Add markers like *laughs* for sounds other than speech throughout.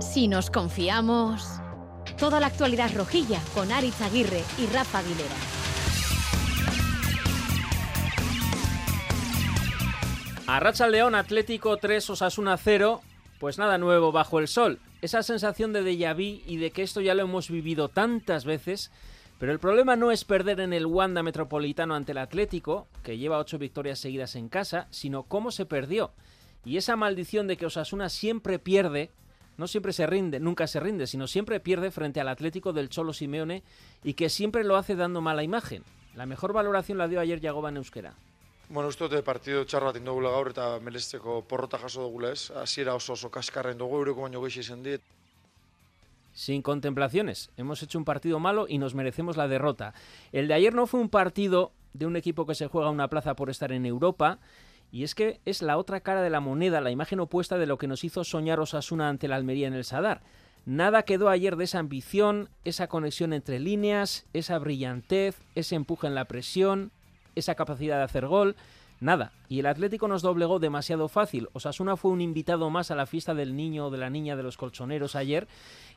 Si nos confiamos, toda la actualidad rojilla con Aritz Aguirre y Rafa Aguilera. Arracha León Atlético 3 Osasuna 0, pues nada nuevo bajo el sol. Esa sensación de déjà vu y de que esto ya lo hemos vivido tantas veces, pero el problema no es perder en el Wanda Metropolitano ante el Atlético, que lleva ocho victorias seguidas en casa, sino cómo se perdió. Y esa maldición de que Osasuna siempre pierde no siempre se rinde, nunca se rinde, sino siempre pierde frente al Atlético del Cholo Simeone y que siempre lo hace dando mala imagen. La mejor valoración la dio ayer Yagoba euskera. Bueno, uste dute partido txar bat indugula gaur eta melesteko porrota jaso dugula ez. Hasiera oso oso kaskarren dugu, eureko baino gehi izan dit. Sin contemplaciones, hemos hecho un partido malo y nos merecemos la derrota. El de ayer no fue un partido de un equipo que se juega una plaza por estar en Europa, y es que es la otra cara de la moneda, la imagen opuesta de lo que nos hizo soñar Osasuna ante la Almería en el Sadar. Nada quedó ayer de esa ambición, esa conexión entre líneas, esa brillantez, ese empuje en la presión, esa capacidad de hacer gol. Nada. Y el Atlético nos doblegó demasiado fácil. Osasuna fue un invitado más a la fiesta del niño o de la niña de los colchoneros ayer.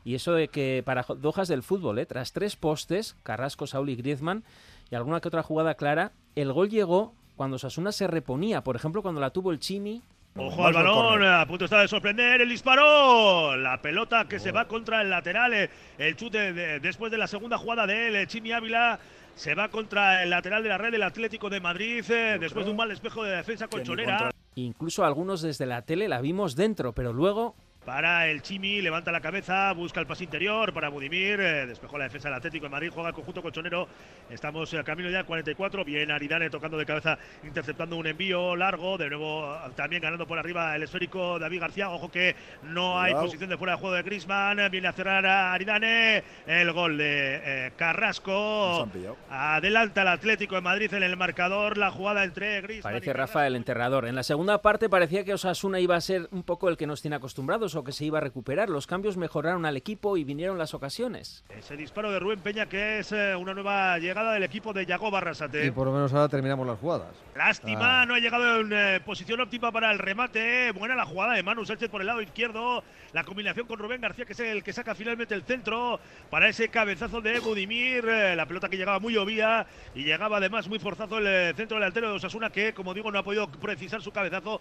Y eso de que paradojas del fútbol, ¿eh? tras tres postes, Carrasco, Saúl y Griezmann, y alguna que otra jugada clara, el gol llegó cuando Sasuna se reponía, por ejemplo, cuando la tuvo el Chimi. Ojo al balón, a punto está de sorprender el disparo. La pelota que se va contra el lateral. Eh, el chute después de la segunda jugada de él, Chimi Ávila. Se va contra el lateral de la red del Atlético de Madrid eh, después de un mal espejo de defensa colchonera. Incluso algunos desde la tele la vimos dentro, pero luego para el Chimi, levanta la cabeza, busca el pase interior para Budimir, eh, despejó la defensa del Atlético de Madrid, juega el conjunto colchonero, estamos a camino ya al 44, bien Aridane tocando de cabeza, interceptando un envío largo, de nuevo también ganando por arriba el esférico David García, ojo que no hay posición de fuera de juego de Grisman, viene a cerrar a Aridane, el gol de eh, Carrasco, adelanta el Atlético de Madrid en el marcador, la jugada entre Grisman. Parece Rafa el enterrador, en la segunda parte parecía que Osasuna iba a ser un poco el que nos tiene acostumbrados, o que se iba a recuperar. Los cambios mejoraron al equipo y vinieron las ocasiones. Ese disparo de Rubén Peña que es eh, una nueva llegada del equipo de Yago Barrasate. Y por lo menos ahora terminamos las jugadas. Lástima, ah. no ha llegado en eh, posición óptima para el remate. Buena la jugada de Manu Sánchez por el lado izquierdo. La combinación con Rubén García que es el que saca finalmente el centro para ese cabezazo de Budimir. Eh, la pelota que llegaba muy obvia y llegaba además muy forzado el centro delantero de Osasuna que como digo no ha podido precisar su cabezazo.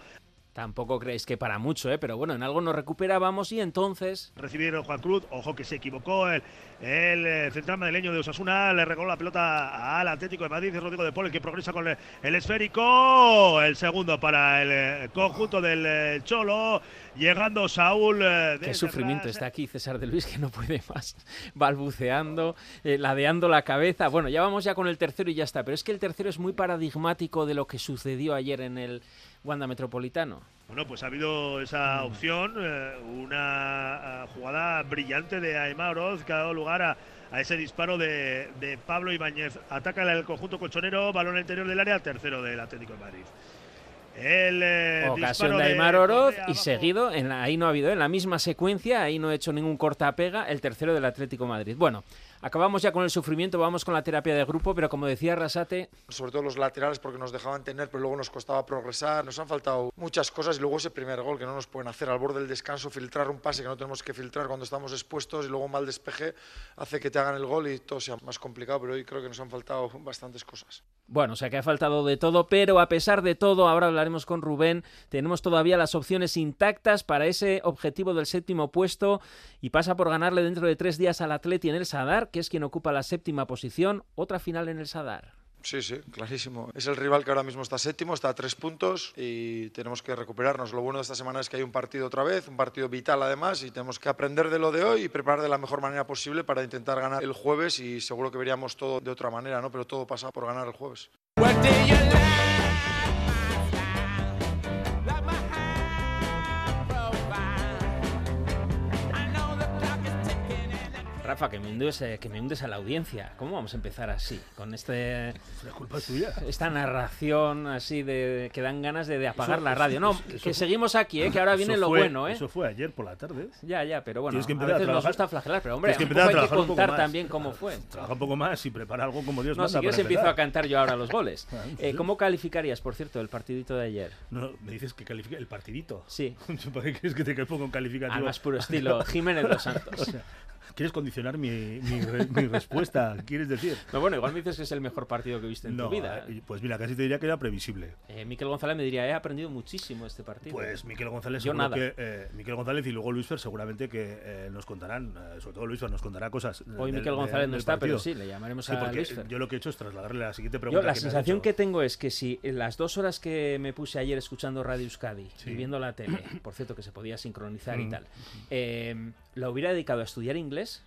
Tampoco creéis que para mucho, ¿eh? pero bueno, en algo nos recuperábamos y entonces. Recibieron Juan Cruz, ojo que se equivocó el, el eh, central madrileño de Osasuna, le regaló la pelota al Atlético de Madrid, Rodrigo de Paul, el que progresa con el, esférico. El segundo para el eh, conjunto del eh, Cholo, llegando Saúl. Qué sufrimiento está aquí César de Luis, que no puede más, *laughs* balbuceando, ladeando la cabeza. Bueno, ya vamos ya con el tercero y ya está, pero es que el tercero es muy paradigmático de lo que sucedió ayer en el Wanda Metropolitano. Bueno, pues ha habido esa opción, eh, una eh, jugada brillante de Aymar Oroz que ha dado lugar a, ese disparo de, Pablo Ibáñez. Ataca el conjunto colchonero, balón al interior del área, tercero del Atlético de Madrid. El eh, ocasión de Aymar Oroz y seguido, en ahí no ha habido, en la misma secuencia, ahí no ha hecho ningún corta-pega, el tercero del Atlético de Madrid. Bueno, Acabamos ya con el sufrimiento, vamos con la terapia de grupo, pero como decía Rasate... Sobre todo los laterales porque nos dejaban tener, pero luego nos costaba progresar. Nos han faltado muchas cosas y luego ese primer gol que no nos pueden hacer al borde del descanso, filtrar un pase que no tenemos que filtrar cuando estamos expuestos y luego un mal despeje hace que te hagan el gol y todo sea más complicado, pero hoy creo que nos han faltado bastantes cosas. Bueno, o sea que ha faltado de todo, pero a pesar de todo, ahora hablaremos con Rubén, tenemos todavía las opciones intactas para ese objetivo del séptimo puesto y pasa por ganarle dentro de tres días al Atleti en el Sadar, que es quien ocupa la séptima posición, otra final en el Sadar. Sí, sí, clarísimo. Es el rival que ahora mismo está séptimo, está a tres puntos y tenemos que recuperarnos. Lo bueno de esta semana es que hay un partido otra vez, un partido vital además, y tenemos que aprender de lo de hoy y preparar de la mejor manera posible para intentar ganar el jueves y seguro que veríamos todo de otra manera, ¿no? Pero todo pasa por ganar el jueves. Rafa, que me, hundes, eh, que me hundes a la audiencia. ¿Cómo vamos a empezar así? Con este La culpa tuya. esta narración así de que dan ganas de, de apagar Eso- la radio. No, eso- eso- que seguimos aquí, ¿eh? que ahora viene Eso lo fue- bueno, ¿eh? Eso fue ayer por la tarde. Ya, ya, pero bueno, Tienes que a empezar a veces nos gusta flagelar, pero hombre, Tienes que un poco hay que contar también cómo fue. Trabaja un poco más y prepara algo como Dios No, manda si quieres empiezo a cantar yo ahora los goles. *laughs* Ah, Eh. ¿Cómo calificarías, por cierto, el partidito de ayer? No, me dices que califique el partidito. Sí, *laughs* ¿Para qué quieres que te ponga un calificativo? al más puro estilo Jiménez Los *laughs* O Santos. sea, ¿Quieres condicionar mi, mi, re- mi respuesta? *laughs* ¿Quieres decir? No, bueno, igual me dices que es el mejor partido que viste en No, tu vida. eh, pues mira, casi te diría que era previsible. Eh, Miquel González me diría, he aprendido muchísimo este partido. Pues Miquel González, Yo nada. que eh, Miquel González y luego Luis Fer seguramente que eh, nos contarán, eh, sobre todo Luis Fer nos contará cosas. Hoy del- Miquel del- González no está, pero sí, le llamaremos Sí, a porque Luis Fer. yo lo que he hecho es trasladarle la siguiente Yo, pregunta. la que sensación que tengo es que si en las dos horas que me puse ayer escuchando Radio Euskadi Sí. y viendo la tele, por cierto que se podía sincronizar y Mm. tal, eh, la hubiera dedicado a estudiar inglés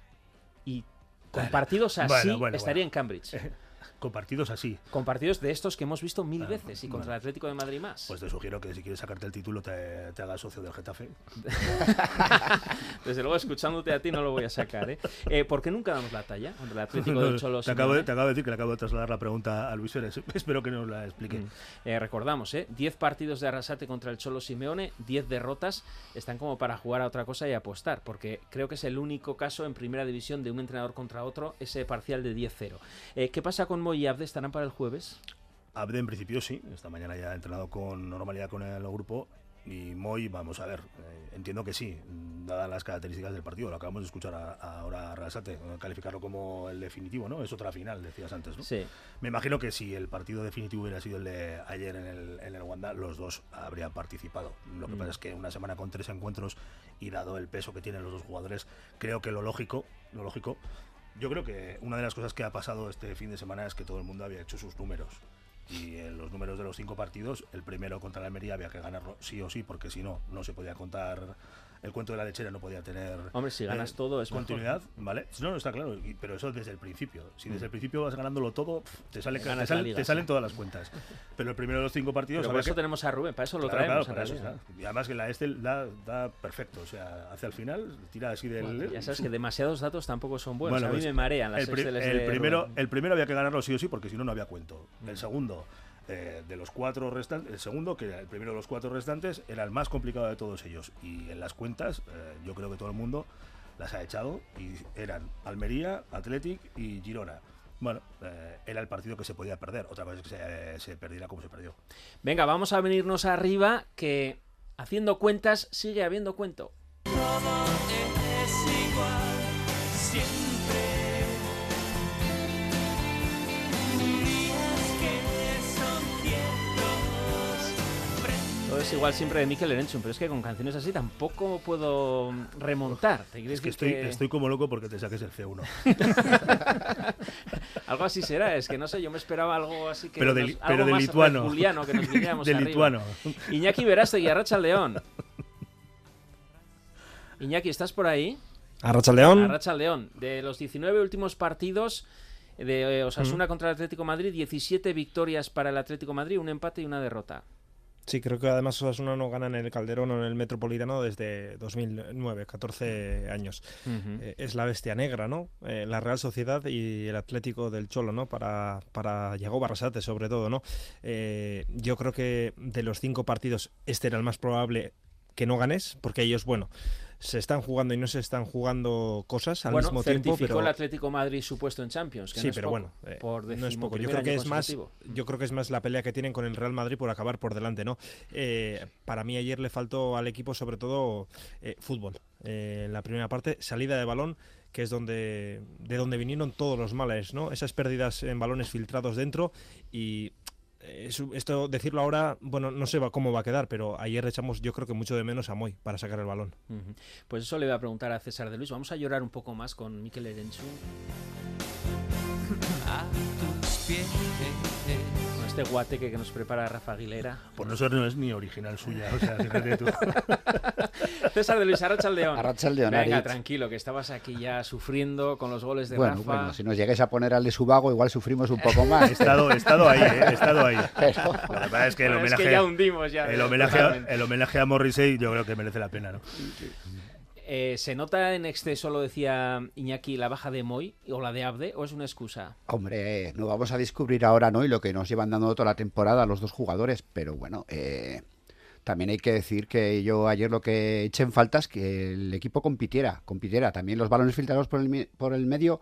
y con Bueno, partidos así bueno, bueno, estaría en Cambridge. *laughs* Con partidos así, Con partidos de estos que hemos visto mil Ah, veces y contra bueno. el Atlético de Madrid más. pues te sugiero que si quieres sacarte el título te, te hagas socio del Getafe. *laughs* Desde luego, escuchándote a ti no lo voy a sacar. ¿eh? Eh, por qué nunca damos la talla contra el Atlético No, del Cholo te, acabo de, te acabo de decir que le acabo de trasladar la pregunta a Luis es- *laughs* Espero que nos la explique. Mm. Eh, recordamos, ¿eh? 10 partidos de Arrasate contra el Cholo Simeone, 10 derrotas, están como para jugar a otra cosa y apostar, porque creo que es el único caso en primera división de un entrenador contra otro, ese parcial de 10-0. Eh, ¿Qué pasa con Moy y Abde? ¿Estarán para el jueves? Abde en principio sí, esta mañana ya ha entrenado con normalidad con el grupo y Moy, vamos a ver, eh, entiendo que sí, dadas las características del partido, lo acabamos de escuchar a- a- ahora a Rasate, calificarlo como el definitivo, ¿no? Es otra final, decías antes, ¿no? Sí. Me imagino que si el partido definitivo hubiera sido el de ayer en el, en el Wanda, los dos habrían participado. Lo que Mm. pasa es que una semana con tres encuentros y dado el peso que tienen los dos jugadores, creo que lo lógico, lo lógico, yo creo que una de las cosas que ha pasado este fin de semana es que todo el mundo había hecho sus números. Y en los números de los cinco partidos, el primero contra la Almería había que ganarlo sí o sí, porque si no, no se podía contar. El cuento de la lechera no podía tener Hombre, si ganas eh, todo es mejor. continuidad, ¿vale? No, no está claro, pero eso desde el principio. Si desde el principio vas ganándolo todo, te, sale, te, la salen, te salen todas las cuentas. Pero el primero de los cinco partidos. Pero por eso que- tenemos a Rubén, para eso lo Claro, traemos. claro, para eso. Y además que la este da, da perfecto, o sea, hacia el final, tira así del. Ya sabes que demasiados datos tampoco son buenos. Bueno, a mí pues, me marean las el, pri- Exceles el primero, Rubén. el primero había que ganarlo sí o sí, porque si no, no había cuento. El segundo, eh, de los cuatro restantes, el segundo, que era el primero de los cuatro restantes, era el más complicado de todos ellos. Y en las cuentas, eh, yo creo que todo el mundo las ha echado y eran Almería, Athletic y Girona. Bueno, eh, era el partido que se podía perder. Otra vez que se, se perdiera como se perdió. Venga, vamos a venirnos arriba, que haciendo cuentas sigue habiendo cuento. Todo es igual siempre de Mikel Erenchun, pero es que con canciones así tampoco puedo remontar. ¿Te Es que estoy, estoy como loco porque te saques el C1. *laughs* Algo así será, es que no sé, yo me esperaba algo así que. Pero de nos- li- algo pero de más lituano. Juliano, que nos *laughs* de arriba. lituano. Iñaki Verástegui, Arracha León. *laughs* Iñaki, ¿estás por ahí? Arracha León. Arracha León. De los 19 últimos partidos de eh, Mm. Osasuna contra el Atlético Madrid, 17 victorias para el Atlético Madrid, un empate y una derrota. Sí, creo que además Osasuna no gana en el Calderón o en el Metropolitano desde 2009, 14 años. Eh, es la bestia negra, ¿no? Eh, la Real Sociedad y el Atlético del Cholo, ¿no? Para, para Yago Barrasate, sobre todo, ¿no? Eh, yo creo que de los cinco partidos, este era el más probable que no ganes, porque ellos, bueno, se están jugando y no se están jugando cosas al bueno, mismo tiempo, pero el Atlético Madrid su puesto en Champions. que sí, no es pero poco, bueno, eh, por no es poco. Yo creo que es más, yo creo que es más la pelea que tienen con el Real Madrid por acabar por delante, ¿no? Eh, para mí ayer le faltó al equipo sobre todo eh, fútbol. Eh, en la primera parte, salida de balón, que es donde de donde vinieron todos los males, ¿no? Esas pérdidas en balones filtrados dentro y es- esto decirlo ahora, bueno, no sé va- cómo va a quedar, pero ayer echamos yo creo que mucho de menos a Moy para sacar el balón. Pues eso le voy a preguntar a César de Luis. Vamos a llorar un poco más con Mikel Erenchun. Con este guateque que nos prepara Rafa Aguilera. Por no ser no es ni original suya. O sea, fíjate tú. *laughs* César de Luis, Arracha León. Arratsaldeon, Venga, Aritz. tranquilo, que estabas aquí ya sufriendo con los goles de Bueno, Rafa. bueno, si nos llegues a poner al de Subago, igual sufrimos un poco más. He estado, he estado ahí, ¿eh? he estado ahí. *laughs* Pero- Lo que pasa es que el Bueno, es homenaje, que ya hundimos ya. el homenaje, a, el homenaje a Morrissey yo creo que merece la pena, ¿no? Eh, ¿Se nota en exceso, lo decía Iñaki, la baja de Moy o la de Abde o es una excusa? Hombre, no vamos a descubrir ahora, ¿no? Y lo que nos llevan dando toda la temporada los dos jugadores, pero bueno, eh, también hay que decir que yo ayer lo que eché en falta es que el equipo compitiera, compitiera. También los balones filtrados por el, por el medio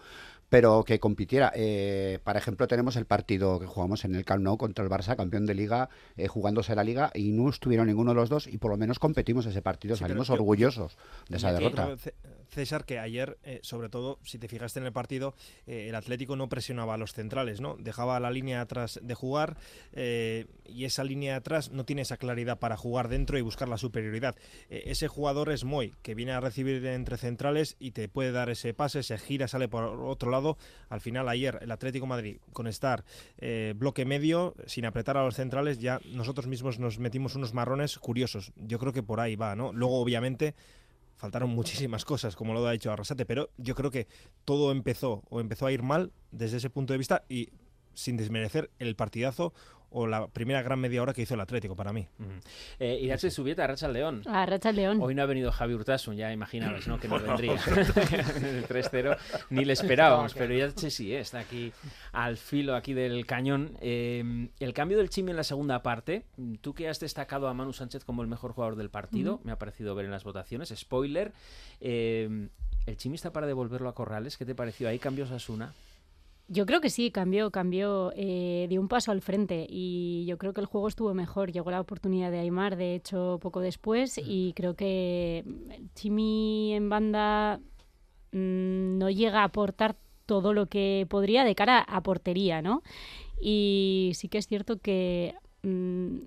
pero que compitiera. Eh, por ejemplo, tenemos el partido que jugamos en el Camp Nou contra el Barça, campeón de liga, eh, jugándose la liga, y no estuvieron ninguno de los dos, y por lo menos competimos ese partido, salimos orgullosos de esa derrota. César, que ayer, eh, sobre todo, si te fijaste en el partido, eh, el Atlético no presionaba a los centrales, ¿no? Dejaba la línea atrás de jugar y esa línea atrás no tiene esa claridad para jugar dentro y buscar la superioridad. ese jugador es Moy, que viene a recibir entre centrales y te puede dar ese pase, se gira, sale por otro lado al final ayer el Atlético Madrid con estar eh, bloque medio, sin apretar a los centrales, ya nosotros mismos nos metimos unos marrones curiosos. Yo creo que por ahí va, ¿no? Luego, obviamente, faltaron muchísimas cosas, como lo ha dicho Arrasate, pero yo creo que todo empezó o empezó a ir mal desde ese punto de vista y sin desmerecer el partidazo o la primera gran media hora que hizo el Atlético para mí. Uh -huh. eh, Irache Subieta, Racha León. A Racha León. Hoy no ha venido Javi Urtasun, ya imaginabas, ¿no? Que no vendría. *laughs* el 3-0 ni le esperábamos, pero Irache sí, eh, está aquí al filo aquí del cañón. Eh, el cambio del Chimi en la segunda parte, tú que has destacado a Manu Sánchez como el mejor jugador del partido, uh -huh. me ha parecido ver en las votaciones, spoiler, eh, ¿el Chimi está para devolverlo a Corrales? ¿Qué te pareció? ¿Hay cambios a Suna? Yo creo que sí, cambió, cambió, eh, dio un paso al frente y yo creo que el juego estuvo mejor. Llegó la oportunidad de Aymar, de hecho, poco después y creo que Chimi en banda mmm, no llega a aportar todo lo que podría de cara a portería, ¿no? Y sí que es cierto que mmm,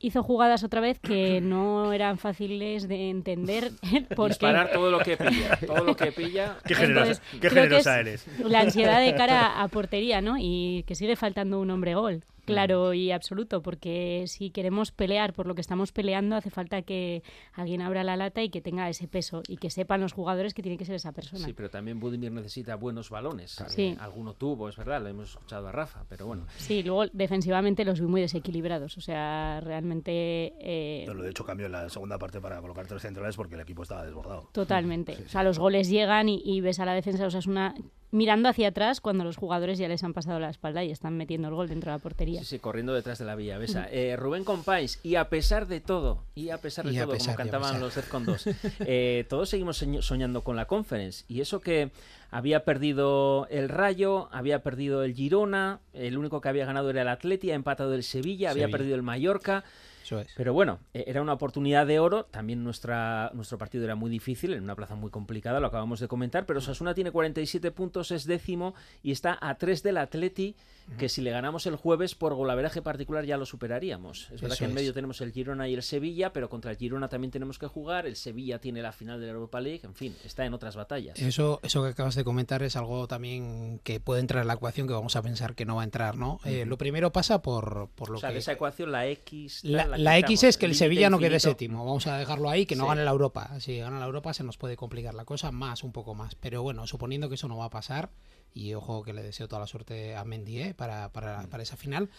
hizo jugadas otra vez que *clears throat* no eran fáciles de entender. *laughs* Porque... Disparar todo lo que pilla, todo lo que pilla. *laughs* Qué generosa, Entonces, qué generosa eres. La ansiedad de cara a portería, ¿no? Y que sigue faltando un hombre gol claro y absoluto, porque si queremos pelear por lo que estamos peleando, hace falta que alguien abra la lata y que tenga ese peso y que sepan los jugadores que tiene que ser esa persona. Sí, pero también Budimir necesita buenos balones. Sí. Eh, alguno tuvo, es verdad, lo hemos escuchado a Rafa, pero bueno. Sí, luego defensivamente los vi muy desequilibrados, o sea, realmente... Eh... Yo lo de hecho cambio en la segunda parte para colocar tres centrales porque el equipo estaba desbordado. Totalmente. Sí, sí. O sea, los goles llegan y, y ves a la defensa, o sea, es una mirando hacia atrás cuando los jugadores ya les han pasado la espalda y están metiendo el gol dentro de la portería. Sí, sí, corriendo detrás de la Villavesa. Eh, Rubén Compáis, y a pesar de todo, y a pesar de y todo, pesar, como cantaban los Defcon 2, *laughs* eh, todos seguimos soñando con la Conference. Y eso que había perdido el Rayo, había perdido el Girona, el único que había ganado era el Atleti, ha empatado el Sevilla, había perdido el Mallorca. Eso es. Pero bueno, eh, era una oportunidad de oro. También nuestra, nuestro partido era muy difícil, en una plaza muy complicada, lo acabamos de comentar. Pero Sasuna tiene 47 puntos, es décimo y está a 3 del Atleti, que si le ganamos el jueves por golaveraje particular ya lo superaríamos. Es verdad Eso que en es. medio tenemos el Girona y el Sevilla, pero contra el Girona también tenemos que jugar. El Sevilla tiene la final de la Europa League, en fin, está en otras batallas. Eso, eso que acabas de comentar es algo también que puede entrar en la ecuación que vamos a pensar que no va a entrar, ¿no? Eh, lo primero pasa por, por lo o sea, que... esa ecuación la X... La, la. X es que el Sevilla no quede séptimo. Vamos a dejarlo ahí, que no Sí. gane la Europa. Si gana la Europa se nos puede complicar la cosa más, un poco más. Pero bueno, suponiendo que eso no va a pasar, y ojo que le deseo toda la suerte a Mendy ¿eh? para, para, para esa final,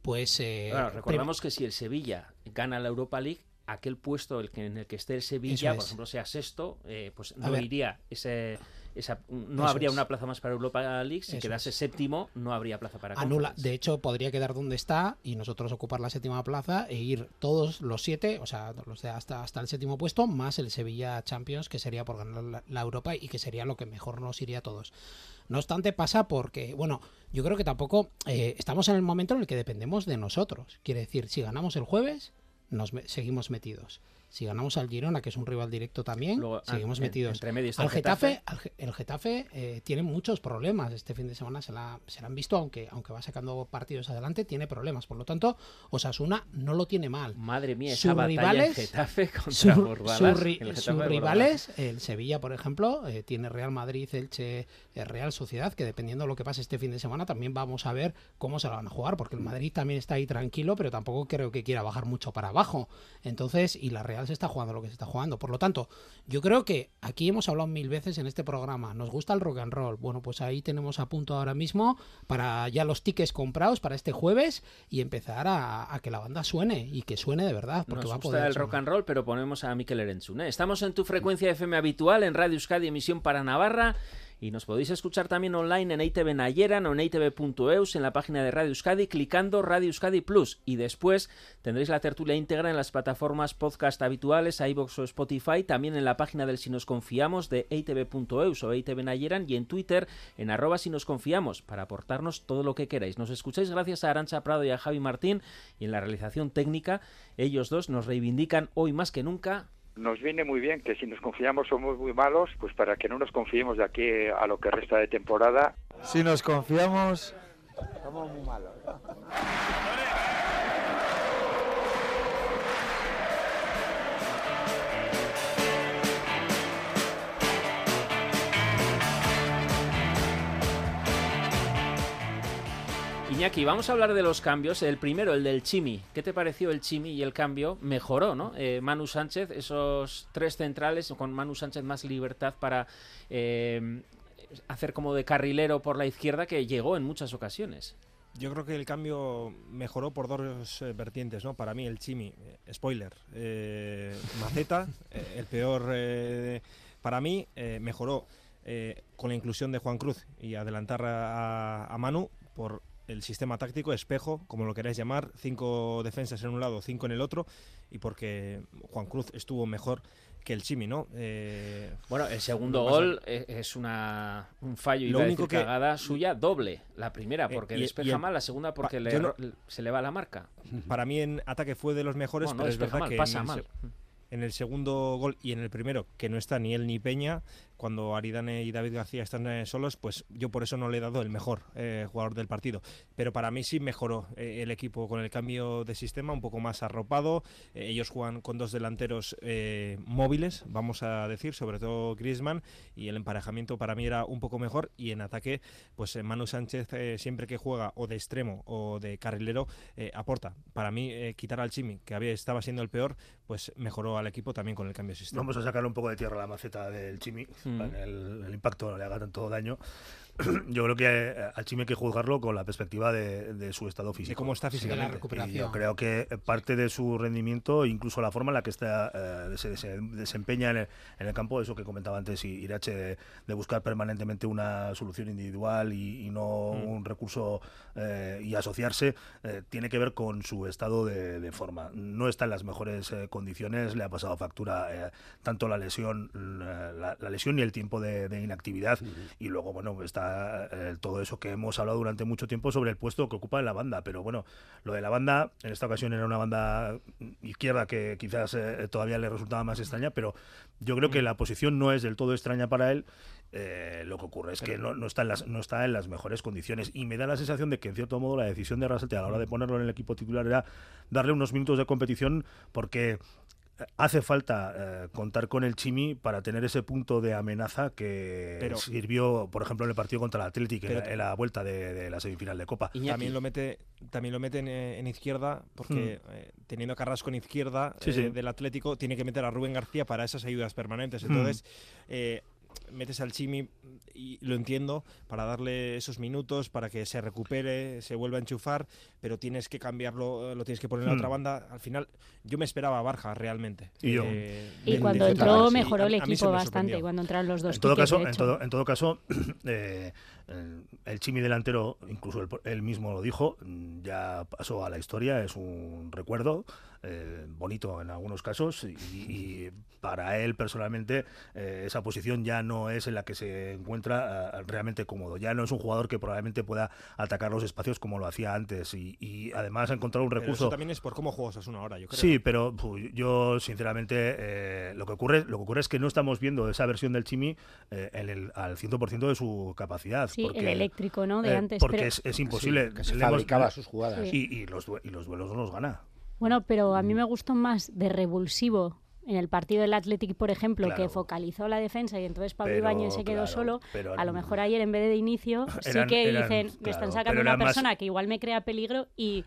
pues... Eh, Claro, recordamos que si el Sevilla gana la Europa League, aquel puesto en el que esté el Sevilla, por ejemplo, sea sexto, eh, pues no iría ese, esa, no Eso habría es. una plaza más para Europa League. Si Eso quedase es. séptimo, no habría plaza para anula. Conference. De hecho, podría quedar donde está y nosotros ocupar la séptima plaza e ir todos los siete, o sea, los de hasta, hasta el séptimo puesto, más el Sevilla Champions, que sería por ganar la, la Europa y que sería lo que mejor nos iría a todos. No obstante, pasa porque, bueno, yo creo que tampoco eh, estamos en el momento en el que dependemos de nosotros. Quiere decir, si ganamos el jueves, nos me- seguimos metidos. Si ganamos al Girona, que es un rival directo también, Luego, ah, seguimos en- metidos. entre al Getafe, el Getafe eh, tiene muchos problemas. Este fin de semana se la, se la han visto, aunque, aunque va sacando partidos adelante, tiene problemas. Por lo tanto, Osasuna no lo tiene mal. Madre mía, esa sus batalla rivales- en Getafe contra Su- Borbalas, su ri- el Getafe sus rivales, el Sevilla, por ejemplo, eh, tiene Real Madrid, Elche, Real Sociedad, que dependiendo de lo que pase este fin de semana, también vamos a ver cómo se la van a jugar, porque el Madrid también está ahí tranquilo, pero tampoco creo que quiera bajar mucho para abajo. Entonces, y la Real se está jugando lo que se está jugando. Por lo tanto, yo creo que aquí hemos hablado mil veces en este programa, nos gusta el rock and roll. Bueno, pues ahí tenemos a punto ahora mismo para ya los tickets comprados para este jueves y empezar a, que la banda suene y que suene de verdad. Porque nos va a gusta el rock and roll, pero ponemos a Mikel Erentzun. ¿eh? Estamos en tu frecuencia FM habitual en Radio Euskadi, emisión para Navarra. Y nos podéis escuchar también online en ITV Nayeran o en itv.eus en la página de Radio Euskadi clicando Radio Euskadi Plus. Y después tendréis la tertulia íntegra en las plataformas podcast habituales, iVoox o Spotify, también en la página del Si Nos Confiamos de itv.eus o ITV Nayeran y en Twitter en arroba si nos confiamos para aportarnos todo lo que queráis. Nos escucháis gracias a Arancha Prado y a Javi Martín y en la realización técnica ellos dos nos reivindican hoy más que nunca nos viene muy bien que si nos confiamos somos muy malos, pues para que no nos confiemos de aquí a lo que resta de temporada. Si nos confiamos, somos muy malos. Iñaki, vamos a hablar de los cambios. El primero, el del Chimi. ¿Qué te pareció el Chimi y el cambio? Mejoró, ¿no? Eh, Manu Sánchez, esos tres centrales, con Manu Sánchez más libertad para eh, hacer como de carrilero por la izquierda, que llegó en muchas ocasiones. Yo creo que el cambio mejoró por dos eh, vertientes, ¿no? Para mí el Chimi, spoiler, Maceta, *laughs* el peor para mí, mejoró con la inclusión de Juan Cruz y adelantar a, a Manu por el sistema táctico, espejo, como lo queráis llamar, cinco defensas en un lado, cinco en el otro, y porque Juan Cruz estuvo mejor que el Chimi, ¿no? Eh, bueno, el segundo gol es una, un fallo y único que cagada suya doble. La primera eh, porque despeja mal, la segunda porque se le va la marca. Para mí en ataque fue de los mejores, pero es verdad que pasa mal. en el segundo gol y en el primero, que no está ni él ni Peña, cuando Aridane y David García están eh, solos, pues yo por eso no le he dado el mejor eh, jugador del partido. Pero para mí sí mejoró eh, el equipo con el cambio de sistema, un poco más arropado. ellos juegan con dos delanteros móviles, vamos a decir, sobre todo Griezmann, y el emparejamiento para mí era un poco mejor. Y en ataque, pues Manu Sánchez siempre que juega o de extremo o de carrilero, aporta. Para mí, quitar al Chimi, que había, estaba siendo el peor, pues mejoró al equipo también con el cambio de sistema. Vamos a sacar un poco de tierra a la maceta del Chimi. Mm. El, el, impacto no le haga tanto daño. *clears throat* yo creo que eh, al Chimi hay que juzgarlo con la perspectiva de, su estado físico. cómo está físicamente. yo creo que parte de su rendimiento, incluso la forma en la que está, eh, se, desempeña en el, campo, eso que comentaba antes Irache, de, buscar permanentemente una solución individual y, no mm. un recurso eh, y asociarse, tiene que ver con su estado de, forma. No está en las mejores condiciones, le ha pasado factura tanto la lesión, la, lesión y el tiempo de, inactividad, y luego, bueno, está eh, todo eso que hemos hablado durante mucho tiempo sobre el puesto que ocupa en la banda. Pero bueno, lo de la banda, en esta ocasión era una banda izquierda que quizás eh, todavía le resultaba más extraña, pero yo creo que mm. la posición no es del todo extraña para él. Eh, lo que ocurre es que no, está en las, no está en las mejores condiciones y me da la sensación de que en cierto modo la decisión de Raselte a la hora de ponerlo en el equipo titular era darle unos minutos de competición porque hace falta eh, contar con el Chimi para tener ese punto de amenaza que sirvió, por ejemplo, en el partido contra el Atlético en, la vuelta de, la semifinal de Copa. También lo mete, también lo mete en, izquierda, porque hmm. eh, teniendo Carrasco en izquierda eh, del Atlético, tiene que meter a Rubén García para esas ayudas permanentes. Hmm. Entonces, metes al Chimi y lo entiendo para darle esos minutos para que se recupere, se vuelva a enchufar, pero tienes que cambiarlo, lo tienes que poner en otra hmm. banda. Al final, yo me esperaba a Barja realmente. Y yo. Eh, y cuando entró mejoró el equipo bastante, cuando entraron los dos. En todo caso, en todo, en todo caso, *clears throat* eh, el Chimi delantero, incluso él, mismo lo dijo, ya pasó a la historia, es un recuerdo. Eh, bonito en algunos casos y, para él personalmente eh, esa posición ya no es en la que se encuentra eh, realmente cómodo. Ya no es un jugador que probablemente pueda atacar los espacios como lo hacía antes y, además ha encontrado un recurso. eso también es por cómo juegas una hora, yo creo. Sí, pero yo sinceramente lo que ocurre lo que ocurre es que no estamos viendo esa versión del Chimi en el, al 100% de su capacidad. Sí, el eléctrico, ¿no? De antes. Porque es, imposible. Que se fabricaba sus jugadas. Y, los, y los duelos no los gana. Bueno, pero a mí me gustó más de revulsivo en el partido del Athletic, por ejemplo, que focalizó la defensa y entonces Pablo Ibáñez se quedó solo, a lo mejor ayer en vez de inicio *laughs* sí que dicen, me están sacando una persona que igual me crea peligro y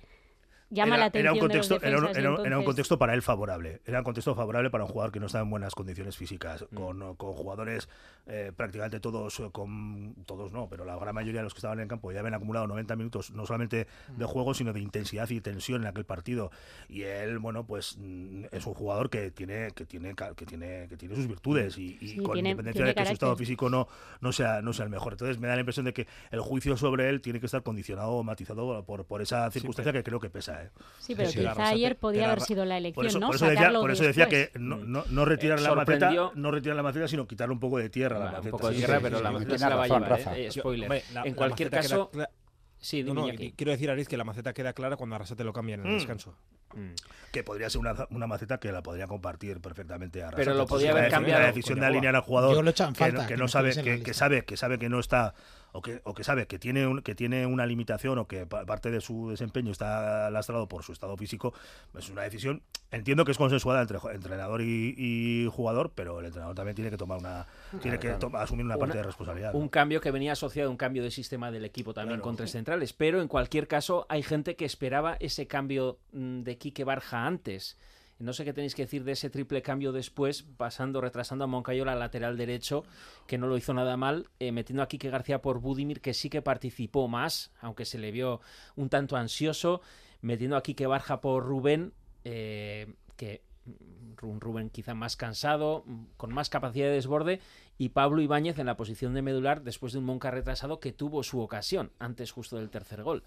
llama la atención era un contexto, de los defensas, era, un, era un- era contexto para él favorable. Era un contexto favorable para un jugador que no estaba en buenas condiciones físicas, Mm. con, con jugadores eh, prácticamente todos, eh, con todos no, pero la gran mayoría de los que estaban en el campo ya habían acumulado 90 minutos, no solamente Mm. de juego, sino de intensidad y tensión en aquel partido. Y él, bueno, pues mm, es un jugador que tiene, que tiene, que tiene, que tiene sus virtudes y, y Sí, con tiene- independencia tiene de que su estado carácter. físico no, no sea, no sea el mejor. Entonces me da la impresión de que el juicio sobre él tiene que estar condicionado o matizado por, por esa circunstancia que creo que pesa. ¿Eh? Sí, pero Sí, quizá Arrasate, ayer podía haber sido la elección, por eso, ¿no? Por eso, decía, por eso decía que no, no, no retirar Eh, la maceta, no retirar la maceta, sino quitarle un poco de tierra a la Un maceta. poco de tierra, sí, pero sí, la maceta se la va a llevar, Rafa. eh, spoiler. Hombre, la- en la cualquier caso, queda sí, No, no, quiero decir, Ariz, que la maceta queda clara cuando a Arrasate lo cambian en el Mm. descanso. Mm. que podría ser una, una maceta que la podría compartir perfectamente a Pero lo Arrasate. podía La haber cambiado La decisión de alinear al jugador Yo lo que, no, que sabe que, sabe que sabe que no está o que, o que sabe que tiene un, que tiene una limitación o que pa- parte de su desempeño está lastrado por su estado físico es una decisión entiendo que es consensuada entre entrenador y, y jugador pero el entrenador también tiene que tomar una tiene que to- asumir una, parte Una- de responsabilidad ¿no? Un cambio que venía asociado a un cambio de sistema del equipo también con tres centrales. Pero en cualquier caso, hay gente que esperaba ese cambio mm, de Quique Barja antes. No sé qué tenéis que decir de ese triple cambio después, pasando, retrasando a Moncayola al lateral derecho, que no lo hizo nada mal, eh, metiendo a Quique García por Budimir, que sí que participó más, aunque se le vio un tanto ansioso, metiendo a Quique Barja por Rubén, eh, que mm, un Rubén quizá más cansado, mm, con más capacidad de desborde, y Pablo Ibáñez en la posición de medular después de un Monca retrasado que tuvo su ocasión antes justo del tercer gol.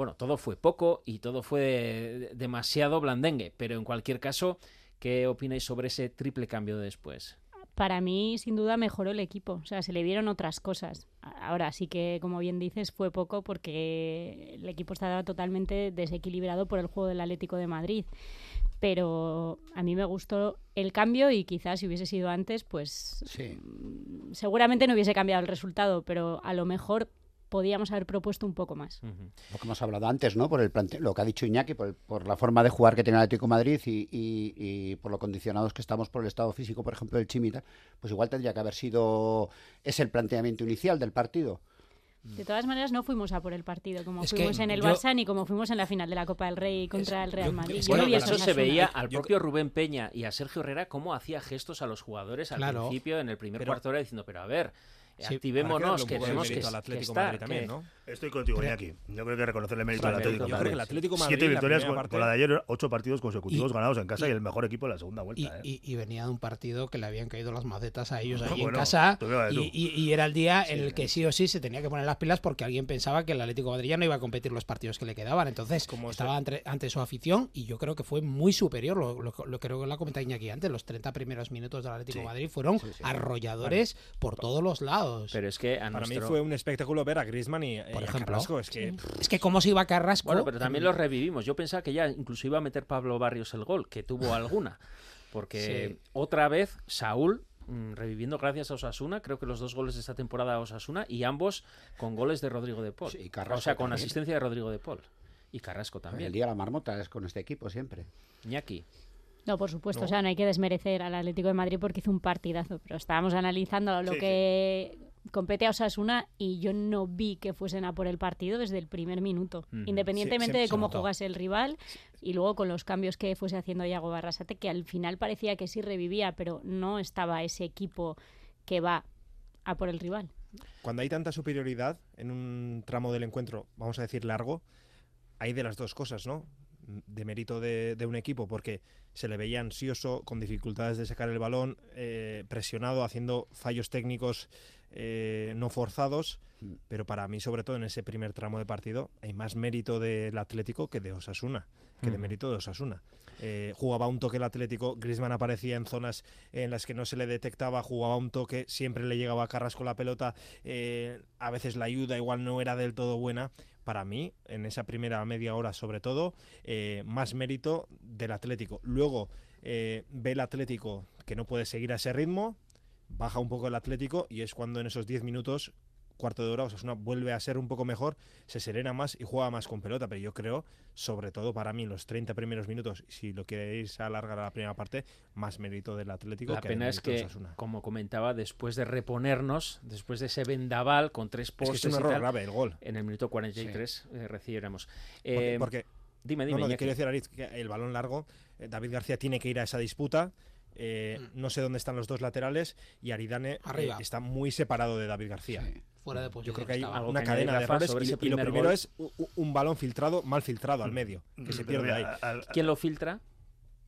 Bueno, todo fue poco y todo fue de- demasiado blandengue, pero en cualquier caso, ¿qué opináis sobre ese triple cambio de después? Para mí, sin duda, mejoró el equipo. O sea, se le vieron otras cosas. Ahora sí que, como bien dices, fue poco porque el equipo estaba totalmente desequilibrado por el juego del Atlético de Madrid. Pero a mí me gustó el cambio y quizás si hubiese sido antes, pues Sí. mm, seguramente no hubiese cambiado el resultado, pero a lo mejor podíamos haber propuesto un poco más. Lo que hemos hablado antes, ¿no? Por el plante- lo que ha dicho Iñaki, por, por la forma de jugar que tiene el Atlético de Madrid y, y- y por lo condicionados que estamos por el estado físico, por ejemplo, del Chimi, y tal, pues igual tendría que haber sido ese el planteamiento inicial del partido. De todas maneras, no fuimos a por el partido como Es fuimos en el yo- Barça ni como fuimos en la final de la Copa del Rey contra el Real yo- Madrid. es Yo que Bueno, la- eso se veía al Yo- propio Rubén Peña y a Sergio Herrera cómo hacía gestos a los jugadores al Claro. principio en el primer Pero- cuarto de hora diciendo, pero a ver, Sí, activémonos, que que tenemos que, al que Atlético estar, Madrid también, que- ¿no? Estoy contigo, Iñaki. Yo creo que reconocerle mérito al Atlético yo de creo que el Atlético de Madrid, Siete la victorias con, parte- con la de ayer, ocho partidos consecutivos Y- ganados en casa y, y- el mejor equipo en la segunda vuelta. Y, ¿eh? y- y venía de un partido que le habían caído las macetas a ellos *laughs* Bueno, allí en casa y, y- y era el día en el que sí o sí se tenía que poner las pilas porque alguien pensaba que el Atlético de Madrid ya no iba a competir los partidos que le quedaban. Entonces Como estaba ante, ante su afición y yo creo que fue muy superior. Lo, lo- lo creo que lo ha comentado Iñaki antes. Los 30 primeros minutos del Atlético de. Madrid fueron Sí, sí. arrolladores por todos los lados. pero es que a Para mí fue un espectáculo ver a Griezmann y, y Por a ejemplo. Carrasco. Es que Es que cómo se iba Carrasco. Bueno, pero también en- los revivimos. Yo pensaba que ya incluso iba a meter Pablo Barrios el gol, que tuvo alguna. Porque Sí. otra vez Saúl mm, reviviendo gracias a Osasuna, creo que los dos goles de esta temporada a Osasuna y ambos con goles de Rodrigo de Paul. Sí, y Carrasco o sea, con también. asistencia de Rodrigo de Paul. Y Carrasco El también. día de la marmota es con este equipo siempre. Iñaki. No, por supuesto, No. o sea, no hay que desmerecer al Atlético de Madrid porque hizo un partidazo, pero estábamos analizando lo Sí, que compete a Osasuna y yo no vi que fuesen a por el partido desde el primer minuto, independientemente Sí, se- de cómo jugase el rival y luego con los cambios que fuese haciendo Iago Barrasate, que al final parecía que sí revivía, pero no estaba ese equipo que va a por el rival. cuando hay tanta superioridad en un tramo del encuentro, vamos a decir largo, hay de las dos cosas, ¿no? De mérito de, de un equipo, porque se le veía ansioso, con dificultades de sacar el balón, eh, presionado, haciendo fallos técnicos eh, no forzados, Mm. pero para mí, sobre todo en ese primer tramo de partido, hay más mérito del Atlético que de Osasuna, que de Ujú. mérito de Osasuna. Eh, jugaba un toque el Atlético, Griezmann aparecía en zonas en las que no se le detectaba, jugaba un toque, siempre le llegaba a Carrasco la pelota, eh, a veces la ayuda igual no era del todo buena. Para mí, en esa primera media hora sobre todo, eh, más mérito del Atlético. Luego eh, ve el Atlético que no puede seguir a ese ritmo, baja un poco el Atlético y es cuando en esos 10 minutos cuarto de hora, Osasuna vuelve a ser un poco mejor, se serena más y juega más con pelota, pero yo creo, sobre todo para mí, en los 30 primeros minutos, si lo queréis alargar a la primera parte, más mérito del Atlético La que pena es que, Osasuna. como comentaba, después de reponernos, después de ese vendaval con tres Es que postes es un y error tal, grave el gol. en el minuto 43 eh, recibiéramos. Porque, Eh, porque Dime, dime. No, no, quiero decir, Aritz, que el balón largo, eh, David García tiene que ir a esa disputa. Eh, Mm. No sé dónde están los dos laterales y Aridane eh, está muy separado de David García. Sí. Fuera de Yo creo que hay estaba. Una que cadena de errores sobre y, lo primer primero gol. es u- u- un balón filtrado, mal filtrado al medio, que se Pero pierde ahí. al- ¿Quién lo filtra?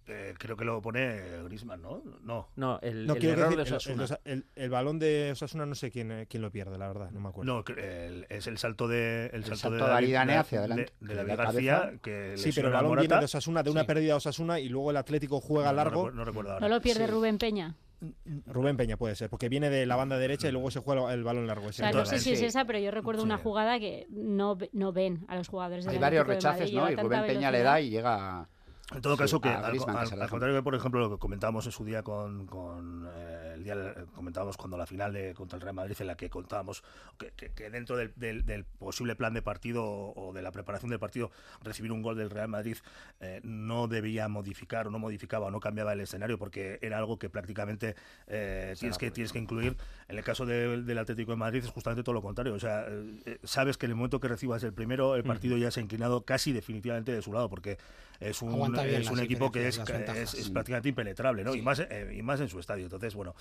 Eh, creo que lo pone Grisman, ¿no? No. No, el, No, el quiero error decir, de Osasuna. el, Osa- el- el balón de Osasuna no sé quién, eh, quién lo pierde, la verdad, no me acuerdo. No, es el salto de el, salto de Aridane hacia de- adelante, de, David le da García cabeza. que sí, pero el balón viene de Osasuna, de una Sí. pérdida de Osasuna y luego el Atlético juega No, largo. no recuerdo ahora. ¿No lo pierde Sí. Rubén Peña? Rubén Peña puede ser, porque viene de la banda derecha y luego se juega el balón largo. O sea, no sé si es esa, pero yo recuerdo una jugada que no, ve- no ven a los jugadores del Hay varios de rechaces, ¿no? Y Rubén Peña le da y llega. En todo Sí, caso, que al, contrario que, por ejemplo, lo que comentábamos en su día con, con el día, eh, comentábamos cuando la final de, contra el Real Madrid, en la que contábamos que, que- que dentro del, del- del posible plan de partido o, de la preparación del partido, recibir un gol del Real Madrid eh, no debía modificar o no modificaba o no cambiaba el escenario porque era algo que prácticamente eh, tienes, que, tienes que incluir. En el caso del, del Atlético de Madrid es justamente todo lo contrario. O sea, eh, sabes que en el momento que recibas el primero, el partido ya se ha inclinado casi definitivamente de su lado porque es un, es un equipo que es, prácticamente impenetrable, ¿no? Y, más, y más en su estadio. Entonces, bueno,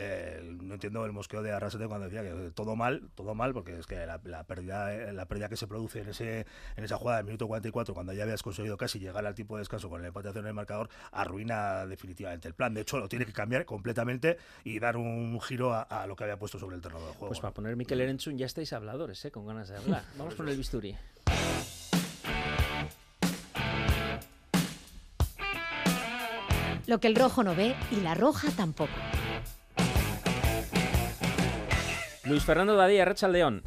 eh, no entiendo el mosqueo de Arrasate cuando decía que todo mal, todo mal, porque es que la, la pérdida eh, la pérdida que se produce en ese en esa jugada del minuto 44, cuando ya habías conseguido casi llegar al tipo de descanso con la empatación en el marcador, arruina definitivamente el plan. De hecho, lo tiene que cambiar completamente y dar un giro a, a lo que había puesto sobre el terreno del juego. Pues para poner Mikel Erenchun ya estáis habladores, ¿eh? con ganas de hablar. *laughs* Vamos con el bisturí. Lo que el rojo no ve y la roja tampoco. Luis Fernando Dadía, Racha León.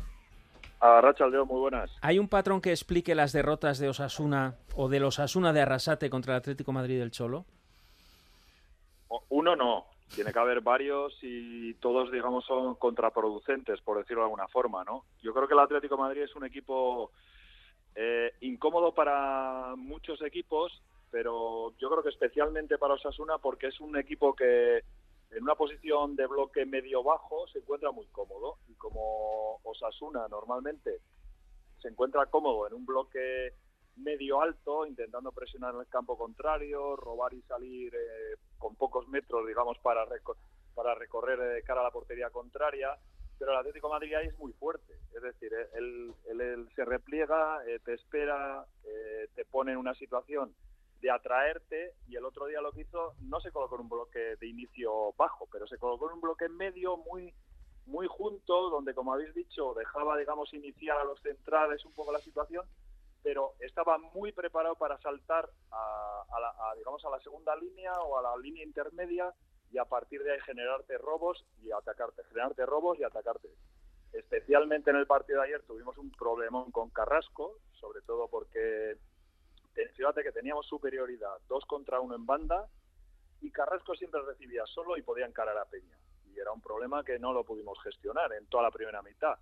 A Racha Aldeo, muy buenas. ¿Hay un patrón que explique las derrotas de Osasuna o del Osasuna de Arrasate contra el Atlético Madrid del Cholo? Uno no, tiene que haber varios y todos, digamos, son contraproducentes, por decirlo de alguna forma, ¿no? Yo creo que el Atlético de Madrid es un equipo eh, incómodo para muchos equipos, pero yo creo que especialmente para Osasuna porque es un equipo que en una posición de bloque medio-bajo se encuentra muy cómodo y como Osasuna normalmente se encuentra cómodo en un bloque medio alto, intentando presionar en el campo contrario, robar y salir eh, con pocos metros, digamos, para, reco- para recorrer de cara a la portería contraria. Pero el Atlético Madrid ahí es muy fuerte. Es decir, eh, él se repliega, eh, te espera, eh, te pone en una situación de atraerte y el otro día lo que hizo no se colocó en un bloque de inicio bajo, pero se colocó en un bloque medio muy muy junto, donde como habéis dicho dejaba digamos iniciar a los centrales un poco la situación, pero estaba muy preparado para saltar a, la, a, digamos a la segunda línea o a la línea intermedia y a partir de ahí generarte robos y atacarte, generarte robos y atacarte. Especialmente en el partido de ayer tuvimos un problemón con Carrasco, sobre todo porque fíjate que teníamos superioridad dos contra uno en banda y Carrasco siempre recibía solo y podía encarar a Peña. Y era un problema que no lo pudimos gestionar en toda la primera mitad.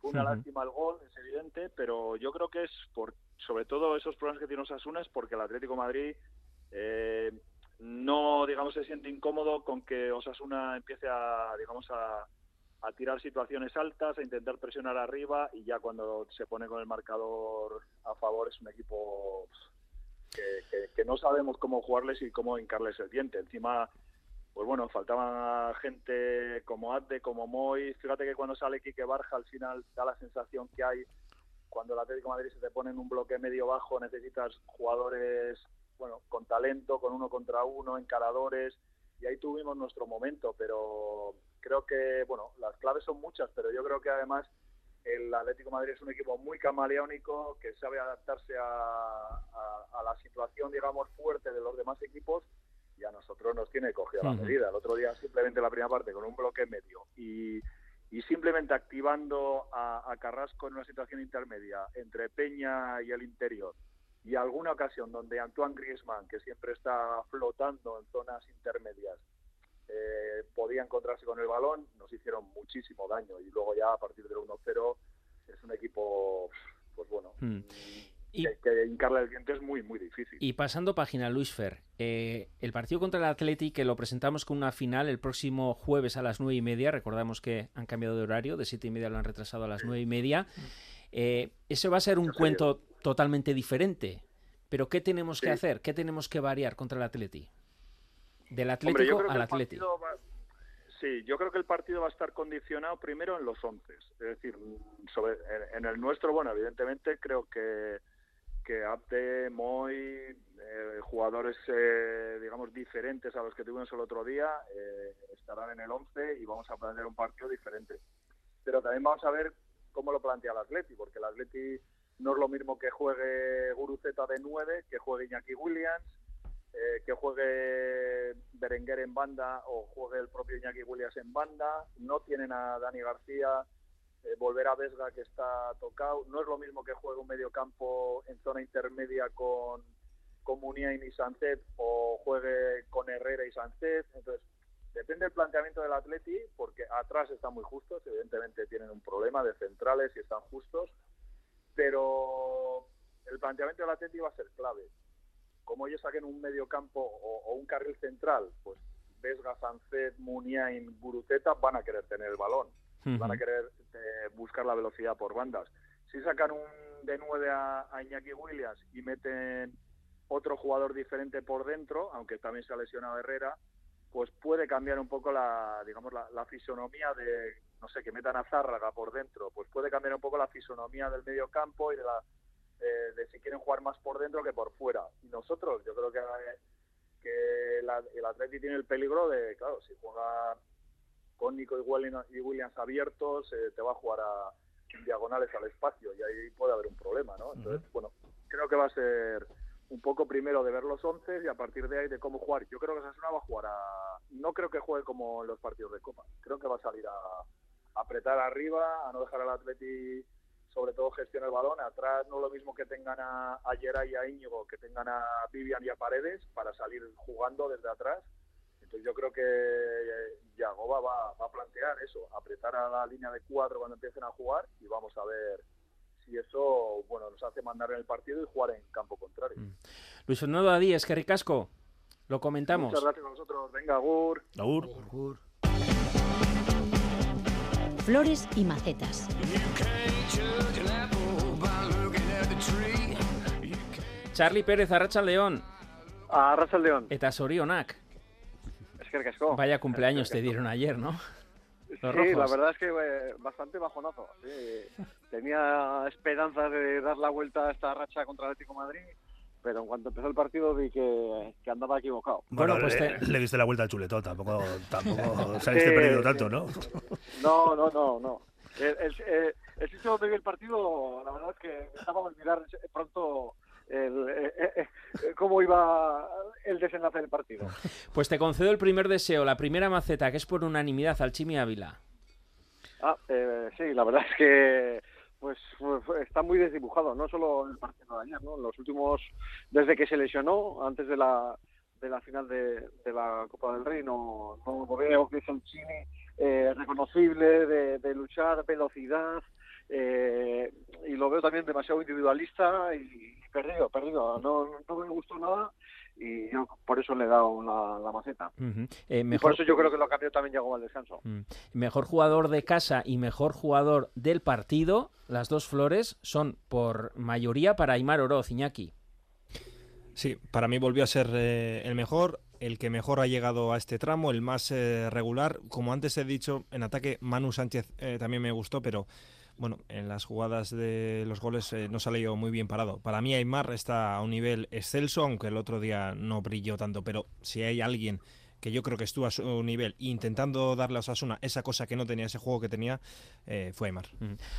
Fue una lástima el gol, es evidente, pero yo creo que es por, sobre todo esos problemas que tiene Osasuna es porque el Atlético de Madrid eh, no, digamos, se siente incómodo con que Osasuna empiece a, digamos, a, a tirar situaciones altas, a intentar presionar arriba y ya cuando se pone con el marcador a favor es un equipo que, no sabemos cómo jugarles y cómo hincarles el diente. Encima, pues bueno, faltaba gente como Adde, como Moy. Fíjate que cuando sale Quique Barja al final da la sensación que hay cuando el Atlético Madrid se te pone en un bloque medio bajo, necesitas jugadores bueno, con talento, con uno contra uno, encaradores, y ahí tuvimos nuestro momento, pero creo que, bueno, las claves son muchas, pero yo creo que además el Atlético de Madrid es un equipo muy camaleónico, que sabe adaptarse a, a- a la situación, digamos, fuerte de los demás equipos, y a nosotros nos tiene cogida la medida. El otro día simplemente la primera parte con un bloque medio y, y simplemente activando a, a Carrasco en una situación intermedia entre Peña y el interior y alguna ocasión donde Antoine Griezmann, que siempre está flotando en zonas intermedias, eh, podía encontrarse con el balón, nos hicieron muchísimo daño y luego ya a partir del 1-0 es un equipo, pues bueno, Mm. Y- que, que hincarle el diente es muy, muy difícil. Y pasando página, Luis Fer, eh, el partido contra el Athletic que lo presentamos con una final el próximo jueves a las nueve y media, recordamos que han cambiado de horario, de siete y media lo han retrasado a las nueve y media, eh, ese va a ser un sé. cuento totalmente diferente, Pero ¿qué tenemos que hacer? ¿Qué tenemos que variar contra el Atleti? Del Atlético al Atleti. Sí, yo creo que el partido va a estar condicionado primero en los once. Es decir, sobre, en, el nuestro, bueno, evidentemente creo que, que Abde, Moy, eh, jugadores, eh, digamos, diferentes a los que tuvimos el otro día, eh, estarán en el once y vamos a plantear un partido diferente. Pero también vamos a ver cómo lo plantea el Atleti, porque el Atleti no es lo mismo que juegue Guruceta de 9, que juegue Iñaki Williams, eh, que juegue Berenguer en banda o juegue el propio Iñaki Williams en banda. No tienen a Dani García, eh, volver a Vesga que está tocado. No es lo mismo que juegue un mediocampo en zona intermedia con, con y Sancet o juegue con Herrera y Sancet. Entonces, depende del planteamiento del Atleti, porque atrás están muy justos, evidentemente tienen un problema de centrales y están justos, pero el planteamiento del Atleti va a ser clave. Como ellos saquen un medio campo o, un carril central, pues Vesga, Sancet, Muniain, Buruteta van a querer tener el balón, van a querer eh, buscar la velocidad por bandas. Si sacan un de 9 a, Iñaki Williams y meten otro jugador diferente por dentro, aunque también se ha lesionado Herrera, pues puede cambiar un poco la, digamos, la, la, fisonomía de, no sé, que metan a Zárraga por dentro, pues puede cambiar un poco la fisonomía del medio campo y de la de, si quieren jugar más por dentro que por fuera. Y nosotros, yo creo que, que el Atleti tiene el peligro de, claro, si juega con Nico y Williams, abiertos, eh, te va a jugar a diagonales al espacio y ahí puede haber un problema, ¿no? Entonces, bueno, creo que va a ser un poco primero de ver los once y a partir de ahí de cómo jugar. Yo creo que Sasuna va a jugar a... No creo que juegue como en los partidos de Copa. Creo que va a salir a apretar arriba, a no dejar al Atleti sobre todo gestiona el balón. Atrás no es lo mismo que tengan a, a y a Íñigo, que tengan a Vivian y a Paredes para salir jugando desde atrás. Entonces yo creo que eh, Yagoba va, va a plantear eso, apretar a la línea de cuatro cuando empiecen a jugar y vamos a ver si eso bueno nos hace mandar en el partido y jugar en campo contrario. Mm. Luis Fernando Díaz, que ricasco. Lo comentamos. Muchas gracias a vosotros. Venga, Agur. Agur. Agur. Flores y macetas. Charlie Pérez, Arracha León. Arracha León. Eta sorionak. Es que casco. Vaya cumpleaños te dieron ayer, ¿no? sí, la verdad es que eh, bastante bajonazo. Tenía esperanzas de dar la vuelta a esta racha contra el Atlético Madrid, pero en cuanto empezó el partido vi que, andaba equivocado. Bueno, pues le, diste la vuelta al chuletón, tampoco, tampoco *laughs* saliste perdido tanto, ¿no? No, no, no, no. El, el, el, sitio donde vi el partido, la verdad es que estaba a olvidar pronto el, eh, eh, eh, cómo iba el desenlace del partido. *laughs* Pues te concedo el primer deseo, la primera maceta, que es por unanimidad al Chimi Ávila. Ah, sí, la verdad es que pues está muy desdibujado, no solo el partido de ayer, ¿no? Los últimos, desde que se lesionó, antes de la, de la final de, la Copa del Rey, no, no veo que es un Chimi reconocible de, de luchar, velocidad, eh, y lo veo también demasiado individualista y perdido, perdido. No, no me gustó nada y yo por eso le he dado la, maceta. Eh, mejor... por eso yo creo que lo cambió también llegó al descanso. Mm. Mejor jugador de casa y mejor jugador del partido, las dos flores son por mayoría para Aymar Oroz, Iñaki. Sí, para mí volvió a ser eh, el mejor, el que mejor ha llegado a este tramo, el más regular. Como antes he dicho, en ataque Manu Sánchez también me gustó, pero bueno, en las jugadas de los goles eh, no salió muy bien parado. Para mí Aymar está a un nivel excelso, aunque el otro día no brilló tanto, pero si hay alguien que yo creo que estuvo a su nivel intentando darle a Osasuna esa cosa que no tenía, ese juego que tenía, eh, fue Aymar.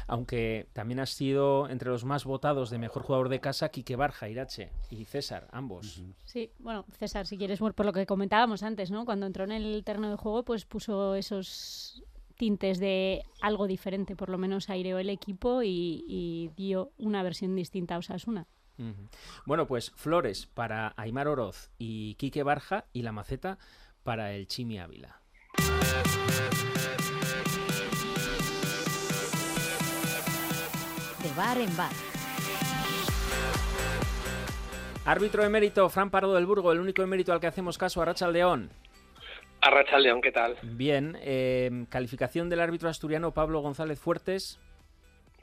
Aunque también ha sido entre los más votados de mejor jugador de casa, Quique Barja, Irache y César, ambos. Sí, bueno, César, si quieres, por lo que comentábamos antes, ¿no? Cuando entró en el terreno de juego, pues puso esos tintes de algo diferente, por lo menos aireó el equipo y, dio una versión distinta a Osasuna. Bueno, pues flores para Aymar Oroz y Quique Barja y la maceta para el Chimi Ávila. De bar en bar. Árbitro emérito, Fran Pardo del Burgo, el único emérito al que hacemos caso, a Rachel León. Arracha León, ¿qué tal? Bien, em, calificación del árbitro asturiano Pablo González Fuertes.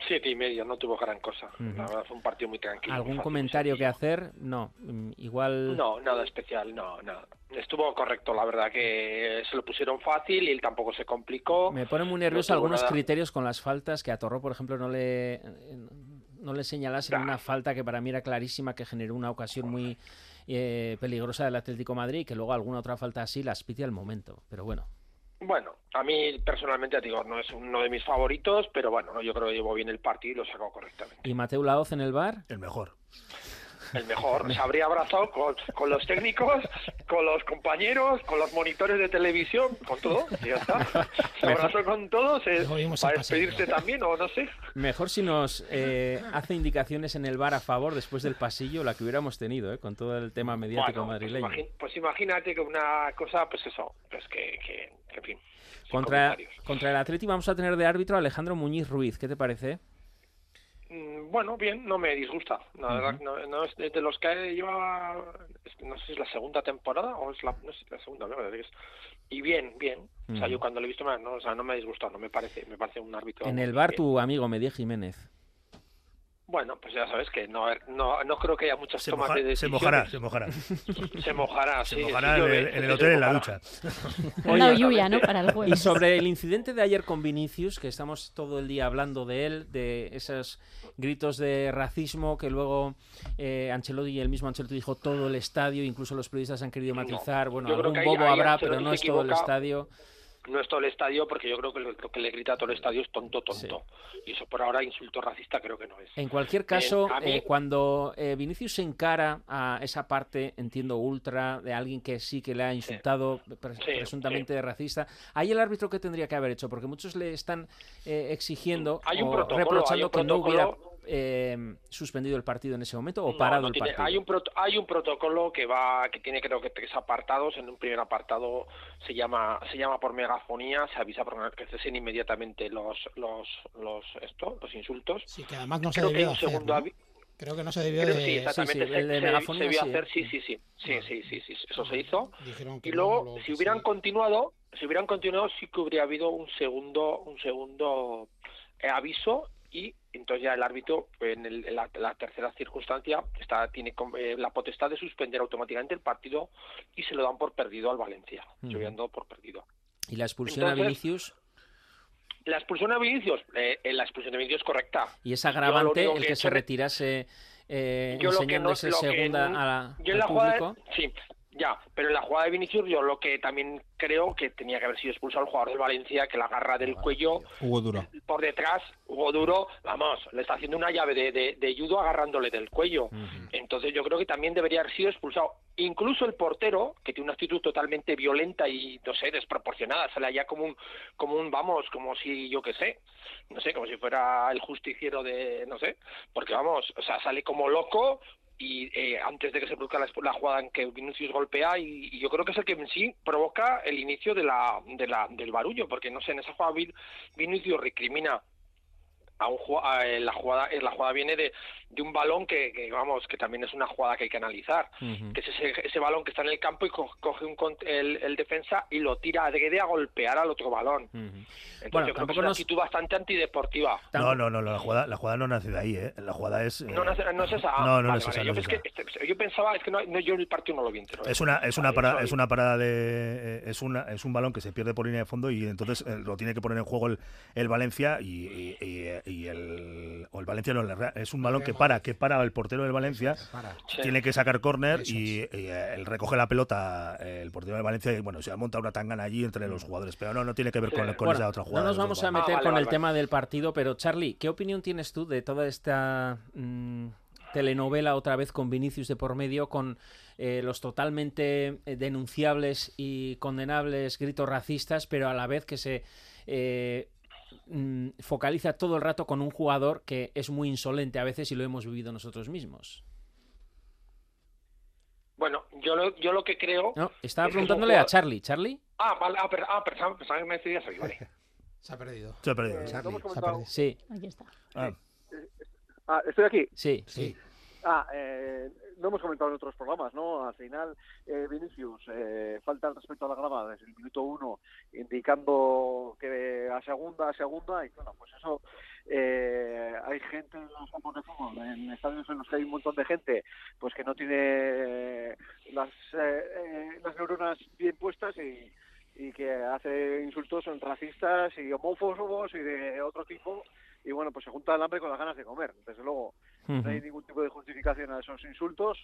Siete y medio, no tuvo gran cosa. Ujú. La verdad fue un partido muy tranquilo. ¿Algún fácil, comentario que hacer? No, mm, igual... No, nada especial, no, nada. Estuvo correcto, la verdad que se lo pusieron fácil y él tampoco se complicó. Me pone muy No nervioso tuvo algunos nada. criterios con las faltas que a Torro, por ejemplo, no le eh, no le señalasen una falta que para mí era clarísima que generó una ocasión muy eh, peligrosa del Atlético de Madrid y que luego alguna otra falta así la pitia al momento. Pero bueno, Bueno, a mí personalmente, digo, no es uno de mis favoritos, pero bueno, yo creo que llevó bien el partido y lo sacó correctamente. ¿y Mateo Laoz en el bar? El mejor. El mejor. Se habría abrazado con, con los técnicos, con los compañeros, con los monitores de televisión, con todo. y ya está. *laughs* Se abrazó con todo. Se, Lo oímos para despedirse también, o no sé. Mejor si nos eh, hace indicaciones en el bar a favor después del pasillo, la que hubiéramos tenido, eh, con todo el tema mediático Bueno, pues, madrileño. pues imagínate que una cosa, pues eso, pues que, que, que, en fin. Contra, contra el Atleti vamos a tener de árbitro a Alejandro Muñiz Ruiz. ¿Qué te parece? Mm, Bueno, bien, no me disgusta. La verdad, no, no es de, de los que lleva, no sé si es la segunda temporada o es la, no sé si es la segunda, me parece que es. Y bien, bien. O sea, yo cuando lo he visto, me- no, o sea, no me ha disgustado, no me parece, me parece un árbitro. En el bar bien. tu amigo Medía Jiménez. Bueno, pues ya sabes que no, no, no creo que haya muchas Se, tomas moja- de se mojará, se mojará. Se mojará, Se sí, mojará sí, en el, en el se hotel, en la mojará. ducha. Una *laughs* Oye, lluvia, ¿no? Para el Y sobre el incidente de ayer con Vinicius, que estamos todo el día hablando de él, de esos gritos de racismo que luego eh, Ancelotti y el mismo Ancelotti dijo todo el estadio, incluso los periodistas han querido No, matizar, bueno, algún bobo habrá, pero no se es todo el estadio. No es todo el estadio, porque yo creo que lo, que le grita a todo el estadio es tonto, tonto. Y eso por ahora, insulto racista, creo que no es. En cualquier caso, mí- eh, cuando eh, Vinicius se encara a esa parte, entiendo, ultra, de alguien que sí que le ha insultado Sí, presuntamente de racista, ¿hay el árbitro que tendría que haber hecho? Porque muchos le están eh, exigiendo Hay un o reprochando hay un que no hubiera eh, suspendido el partido en ese momento o No, parado no el tiene- partido. hay un proto- hay un protocolo que va que tiene creo que tres apartados. En un primer apartado se llama se llama por megafonía se avisa por que cesen inmediatamente los los los esto los insultos. Sí, que además no se creo que hay debió hacer, segundo ¿no? avi- Creo que no se debió creo de... sí exactamente sí, se, el de se- megafonía se debió sí, hacer sí sí sí. Sí sí sí sí eso se hizo. Y luego si hubieran continuado si hubieran continuado sí que habría habido un segundo un segundo eh, aviso y entonces ya el árbitro en, el- en la, la tercera circunstancia está tiene eh, la potestad de suspender automáticamente el partido y se lo dan por perdido al Valencia dado por perdido. Y la expulsión a Vinicius la expulsión a Vinicius eh, eh, la expulsión de Vinicius es correcta. Y es agravante el que se retirase eh, no que segunda a en al la jugada público. sí ya pero en la jugada de Vinicius yo lo que también creo que tenía que haber sido expulsado el jugador del Valencia que la agarra del cuello Hugo Duro. por detrás Hugo Duro vamos le está haciendo una llave de, de, de judo agarrándole del cuello. Entonces yo creo que también debería haber sido expulsado. Incluso el portero que tiene una actitud totalmente violenta y no sé desproporcionada sale allá como un como un vamos como si yo qué sé no sé como si fuera el justiciero de no sé porque vamos o sea sale como loco y eh, antes de que se produzca la, jugada en que Vinicius golpea y, yo creo que es el que en sí provoca el inicio de la, de la del barullo porque no sé en esa jugada Vin- Vinicius recrimina a un ju- a, eh, la jugada eh, la jugada viene de, de un balón que, que, vamos que también es una jugada que hay que analizar que es ese, ese balón que está en el campo y co- coge un el, el defensa y lo tira adrede a golpear al otro balón entonces Bueno, yo creo que tampoco es una nos- actitud bastante antideportiva No, no, no, la jugada, la jugada no nace de ahí, ¿eh? La jugada es... eh, no, no, es- no es esa. No, no, vale. esa, Yo, no es es que- yo pensaba, es que no, no, yo el partido no lo vi entero. Es una, es una Vale, parada, es una parada de eh, es una es un balón que se pierde por línea de fondo y entonces eh, lo tiene que poner en juego el, el Valencia y, y- y- y el o el Valencia no es un balón que para que para el portero del Valencia Sí. tiene que sacar córner y, y, eh, él recoge la pelota eh, el portero del Valencia y bueno se ha montado una tangana allí entre los jugadores pero no no tiene que ver con, con Bueno, esa otra jugada no nos vamos a meter Ah, vale, con vale, el vale. tema del partido, pero Charlie, ¿qué opinión tienes tú de toda esta mm, telenovela otra vez con Vinicius de por medio, con eh, los totalmente denunciables y condenables gritos racistas, pero a la vez que se eh, mm, focaliza todo el rato con un jugador que es muy insolente a veces y lo hemos vivido nosotros mismos? Bueno, yo lo, yo lo que creo. No, estaba es preguntándole a Charlie. Charlie, Ah, vale, ah, per- ah, pensaba, pensaba que me decías hoy, vale. *laughs* Se ha perdido. Se ha perdido. Eh, Charlie, ¿no hemos se ha perdido. sí, Aquí está. Ah, Ah, estoy aquí. sí. Sí. Ah, eh, lo hemos comentado en otros programas, ¿no? Al final, eh, Vinicius eh, falta respecto a la grada desde el minuto uno, indicando que a segunda, a segunda, y bueno, pues eso, eh, hay gente en los campos de fútbol, en estadios en los que hay un montón de gente, pues que no tiene las, las neuronas bien puestas y, y que hace insultos racistas y homófobos y de otro tipo y bueno, pues se junta el hambre con las ganas de comer. Desde luego, no hay ningún tipo de justificación a esos insultos,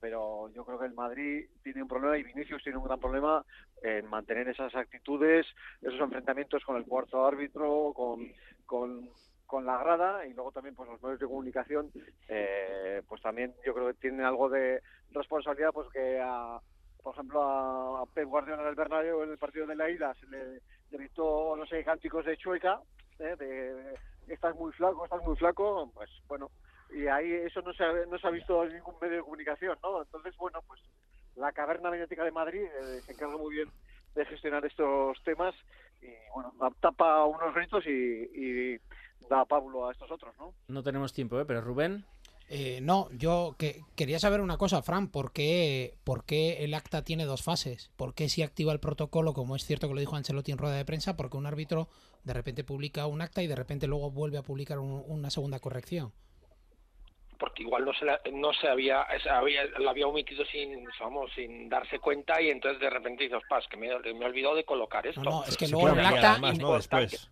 pero yo creo que el Madrid tiene un problema y Vinicius tiene un gran problema en mantener esas actitudes, esos enfrentamientos con el cuarto árbitro, con, con, con la grada y luego también pues los medios de comunicación, eh, pues también yo creo que tienen algo de responsabilidad, pues que a por ejemplo, a Pep Guardiola del Bernabéu en el partido de la ida se le gritó, no sé, cánticos de chueca, ¿eh? de, estás muy flaco, estás muy flaco, pues bueno, y ahí eso no se ha, no se ha visto en ningún medio de comunicación, ¿no? Entonces, bueno, pues la caverna mediática de Madrid eh, se encarga muy bien de gestionar estos temas y, bueno, tapa unos gritos y, y da Pablo a estos otros, ¿no? No tenemos tiempo, ¿eh? Pero Rubén... Eh, no, yo que, quería saber una cosa, Fran, ¿por qué, ¿por qué, el acta tiene dos fases? ¿Por qué si activa el protocolo, como es cierto que lo dijo Ancelotti en rueda de prensa, porque un árbitro de repente publica un acta y de repente luego vuelve a publicar una segunda corrección? Porque igual no se, no se había, había, lo había omitido sin, vamos, sin darse cuenta y entonces de repente dices, pas, que me, me he olvidado de colocar esto. No, es que luego en el, acta,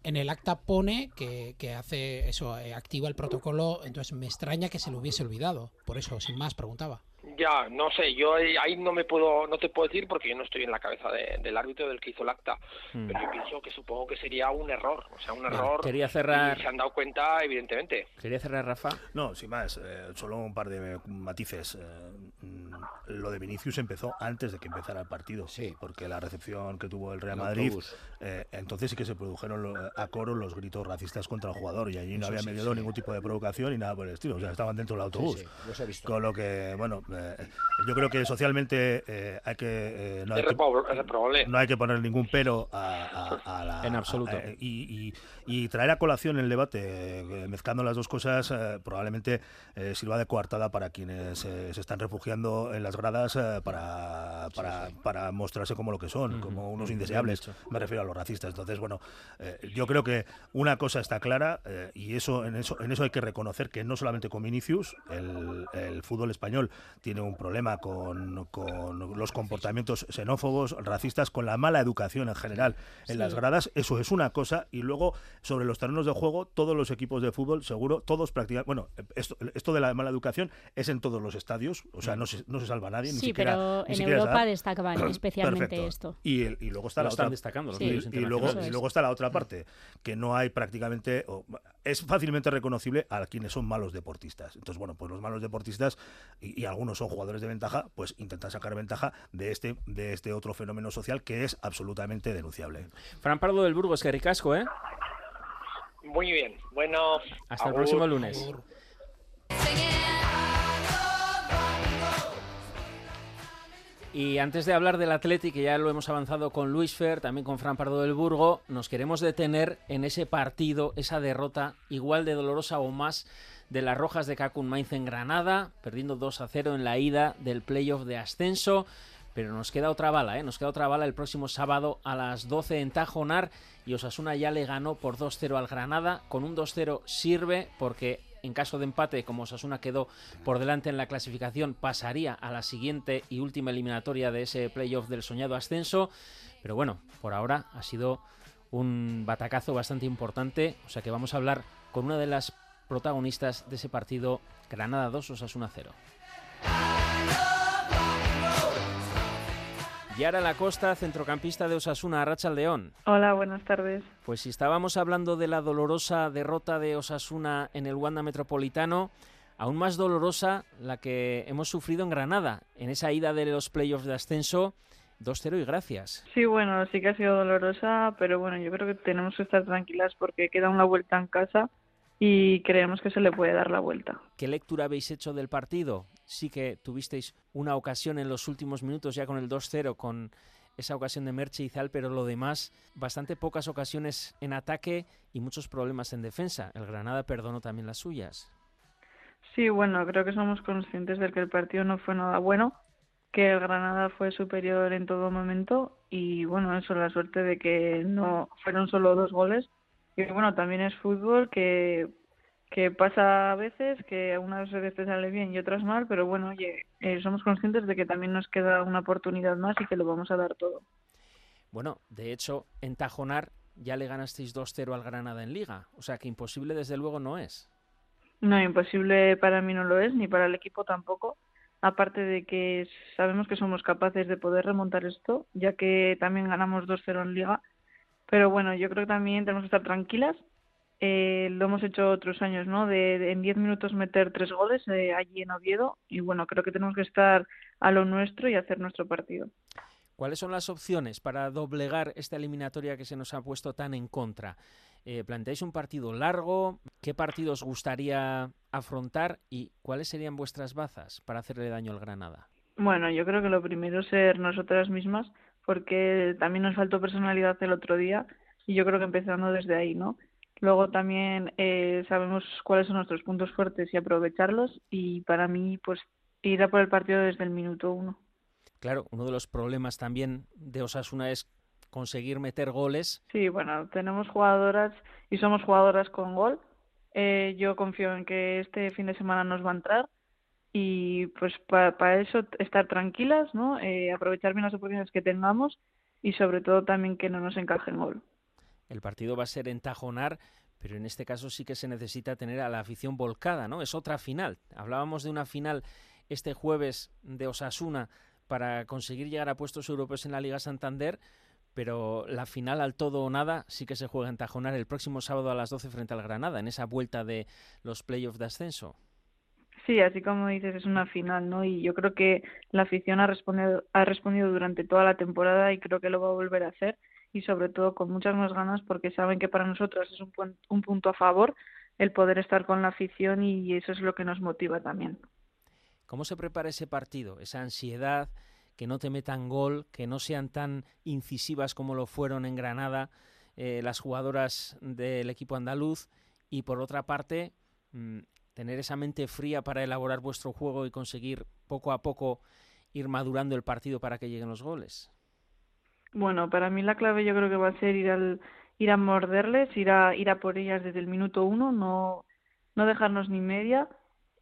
en, el acta pone que, que hace eso, eh, activa el protocolo, entonces me extraña que se lo hubiese olvidado. Por eso, sin más, preguntaba. Ya, no sé, yo ahí no me puedo, no te puedo decir porque yo no estoy en la cabeza del árbitro del que hizo el acta, hmm. pero yo pienso que supongo que sería un error, o sea, un error. Quería cerrar. Y se han dado cuenta, evidentemente. Quería cerrar, Rafa. No, sin más, eh, solo un par de matices. Eh, mm, lo de Vinicius empezó antes de que empezara el partido, sí, porque la recepción que tuvo el Real Madrid, eh, entonces sí que se produjeron a coro los gritos racistas contra el jugador y allí no había medido ningún tipo de provocación y nada por el estilo, o sea, estaban dentro del autobús. Con lo que, bueno eh, yo creo que socialmente eh, hay que, no, hay que no hay que poner ningún pero a, la... En absoluto. y, traer a colación el debate, mezclando las dos cosas, probablemente sirva de coartada para quienes se están refugiando en las gradas para, para, para, mostrarse como lo que son, como unos indeseables. Me refiero a los racistas. Entonces, bueno, yo creo que una cosa está clara y eso en eso en eso hay que reconocer que no solamente con Vinicius, el, el fútbol español tiene un problema con, con, los comportamientos xenófobos, racistas, con la mala educación en general en las gradas. Eso es una cosa. Y luego, sobre los terrenos de juego, todos los equipos de fútbol, seguro, todos practican. Bueno, esto, esto de la mala educación es en todos los estadios, o sea, no se, no se salva nadie. Ni sí, siquiera, pero en Europa destacaban especialmente esto. Y, y, luego está la otra. destacando y, luego, y luego está la otra parte, que no hay prácticamente. es fácilmente reconocible a quienes son malos deportistas. Entonces, bueno, pues los malos deportistas, y, y algunos son jugadores de ventaja, pues intentan sacar ventaja de este, de este otro fenómeno social que es absolutamente denunciable. Fran Pardo del Burgos, que ricasco, ¿eh? Muy bien, bueno. Hasta el próximo lunes. Y antes de hablar del Atleti, que ya lo hemos avanzado con Luis Fer, también con Fran Pardo del Burgo, nos queremos detener en ese partido, esa derrota igual de dolorosa o más de las Rojas de Cacun Mainz en Granada, perdiendo 2 a 0 en la ida del playoff de ascenso. Pero nos queda otra bala, ¿eh? nos queda otra bala el próximo sábado a las 12 en Tajonar y Osasuna ya le ganó por 2-0 al Granada. Con un 2-0 sirve porque en caso de empate, como Osasuna quedó por delante en la clasificación, pasaría a la siguiente y última eliminatoria de ese playoff del soñado ascenso. Pero bueno, por ahora ha sido un batacazo bastante importante, o sea que vamos a hablar con una de las protagonistas de ese partido Granada 2, Osasuna 0. Yara Lacosta, centrocampista de Osasuna, Racha León. Hola, buenas tardes. Pues si estábamos hablando de la dolorosa derrota de Osasuna en el Wanda Metropolitano, aún más dolorosa la que hemos sufrido en Granada, en esa ida de los playoffs de ascenso. 2-0 y gracias. Sí, bueno, sí que ha sido dolorosa, pero bueno, yo creo que tenemos que estar tranquilas porque queda una vuelta en casa y creemos que se le puede dar la vuelta. ¿Qué lectura habéis hecho del partido? Sí que tuvisteis una ocasión en los últimos minutos ya con el 2-0, con esa ocasión de Merche y Zal, pero lo demás, bastante pocas ocasiones en ataque y muchos problemas en defensa. El Granada perdonó también las suyas. Sí, bueno, creo que somos conscientes de que el partido no fue nada bueno, que el Granada fue superior en todo momento y bueno, eso, la suerte de que no fueron solo dos goles. Y bueno, también es fútbol que, que pasa a veces, que unas veces sale bien y otras mal, pero bueno, oye, eh, somos conscientes de que también nos queda una oportunidad más y que lo vamos a dar todo. Bueno, de hecho, en Tajonar ya le ganasteis 2-0 al Granada en Liga, o sea que imposible desde luego no es. No, imposible para mí no lo es, ni para el equipo tampoco. Aparte de que sabemos que somos capaces de poder remontar esto, ya que también ganamos 2-0 en Liga. Pero bueno, yo creo que también tenemos que estar tranquilas. Eh, lo hemos hecho otros años, ¿no? De, en 10 minutos meter tres goles eh, allí en Oviedo. Y bueno, creo que tenemos que estar a lo nuestro y hacer nuestro partido. ¿Cuáles son las opciones para doblegar esta eliminatoria que se nos ha puesto tan en contra? Eh, ¿Planteáis un partido largo? ¿Qué partido os gustaría afrontar? ¿Y cuáles serían vuestras bazas para hacerle daño al Granada? Bueno, yo creo que lo primero es ser nosotras mismas, porque también nos faltó personalidad el otro día y yo creo que empezando desde ahí, ¿no? Luego también eh, sabemos cuáles son nuestros puntos fuertes y aprovecharlos y para mí pues ir a por el partido desde el minuto uno. Claro, uno de los problemas también de Osasuna es conseguir meter goles. Sí, bueno, tenemos jugadoras y somos jugadoras con gol. Eh, yo confío en que este fin de semana nos va a entrar y pues para eso estar tranquilas, ¿no? Eh, aprovechar bien las oportunidades que tengamos y sobre todo también que no nos encaje en gol. El partido va a ser en Tajonar, pero en este caso sí que se necesita tener a la afición volcada, ¿no? Es otra final. Hablábamos de una final este jueves de Osasuna para conseguir llegar a puestos europeos en la Liga Santander, pero la final al todo o nada sí que se juega en Tajonar el próximo sábado a las 12 frente al Granada, en esa vuelta de los playoffs de ascenso. Sí, así como dices, es una final, ¿no? Y yo creo que la afición ha respondido, ha respondido durante toda la temporada y creo que lo va a volver a hacer y sobre todo con muchas más ganas porque saben que para nosotros es un, un punto a favor el poder estar con la afición y eso es lo que nos motiva también. ¿Cómo se prepara ese partido? Esa ansiedad, que no te metan gol, que no sean tan incisivas como lo fueron en Granada eh, las jugadoras del equipo andaluz y por otra parte mm, tener esa mente fría para elaborar vuestro juego y conseguir poco a poco ir madurando el partido para que lleguen los goles. Bueno, para mí la clave yo creo que va a ser ir al ir a morderles, ir a ir a por ellas desde el minuto uno, no no dejarnos ni media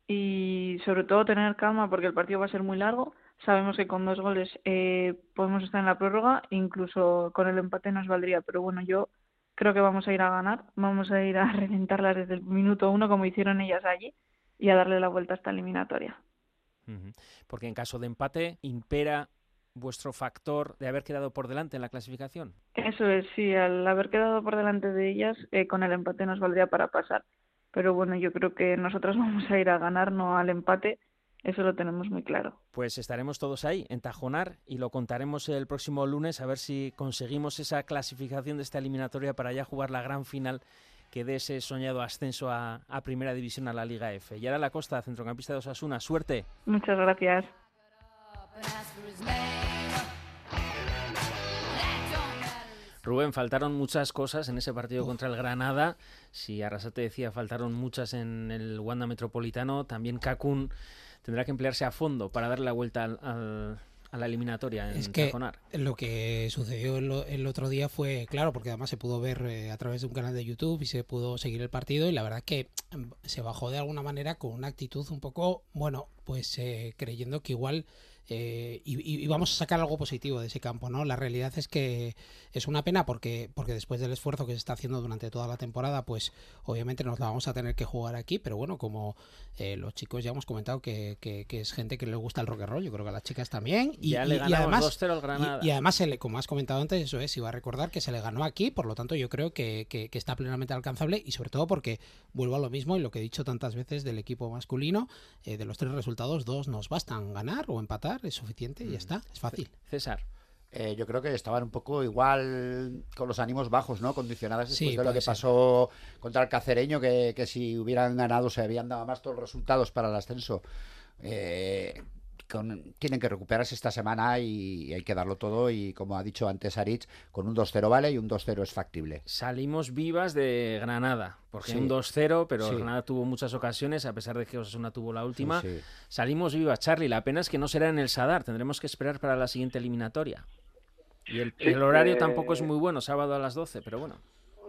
y sobre todo tener calma porque el partido va a ser muy largo. Sabemos que con dos goles eh, podemos estar en la prórroga, incluso con el empate nos valdría, pero bueno, yo creo que vamos a ir a ganar, vamos a ir a *laughs* reventarlas desde el minuto uno como hicieron ellas allí y a darle la vuelta a esta eliminatoria. Porque en caso de empate impera vuestro factor de haber quedado por delante en la clasificación. Eso es, sí, al haber quedado por delante de ellas, eh, con el empate nos valdría para pasar pero bueno, yo creo que nosotros *laughs* vamos a ir a ganar, no al empate. Eso lo tenemos muy claro. Pues estaremos todos ahí, en Tajonar, y lo contaremos el próximo lunes a ver si conseguimos esa clasificación de esta eliminatoria para ya jugar la gran final que dé ese soñado ascenso a, a Primera División a la Liga F. Y ahora la Costa, centrocampista de Osasuna, suerte. Muchas gracias. Rubén, faltaron muchas cosas en ese partido contra el Granada. Si Arrasate decía faltaron muchas en el Wanda Metropolitano, también Kakun tendrá que emplearse a fondo para darle la vuelta al, a la eliminatoria en es que Lo que sucedió el, otro día fue claro, porque además se pudo ver eh, a través de un canal de YouTube y se pudo seguir el partido y la verdad que em, se bajó de alguna manera con una actitud un poco, bueno, pues eh, creyendo que igual eh, y, vamos a sacar algo positivo de ese campo, ¿no? La realidad es que es una pena porque, porque después del esfuerzo que se está haciendo durante toda la temporada, pues obviamente nos la vamos a tener que jugar aquí, pero bueno, como eh, los chicos ya hemos comentado que, que, es gente que le gusta el rock and roll, yo creo que a las chicas también. Y, además, y, además, como has comentado antes, eso es, iba a recordar que se le ganó aquí, por lo tanto yo creo que, que está plenamente alcanzable y sobre todo porque vuelvo a lo mismo y lo que he dicho tantas veces del equipo masculino, eh, de los tres resultados, dos nos bastan ganar o empatar es suficiente y ya mm. está, es fácil. César. Eh, yo creo que estaban un poco igual con los ánimos bajos, ¿no? Condicionadas después de lo que pasó contra el cacereño, que, si hubieran ganado se habían dado más todos los resultados para el ascenso. Eh, tienen que recuperarse esta semana y hay que darlo todo y como ha dicho antes Aritz, con un 2-0 vale y un 2-0 es factible. Salimos vivas de Granada, porque un 2-0, pero Granada tuvo muchas ocasiones, a pesar de que Osasuna tuvo la última. Salimos vivas, Charlie. La pena es que no será en el Sadar, tendremos que esperar para la siguiente eliminatoria. Y el, horario tampoco es eh, muy bueno, sábado a las 12, pero bueno.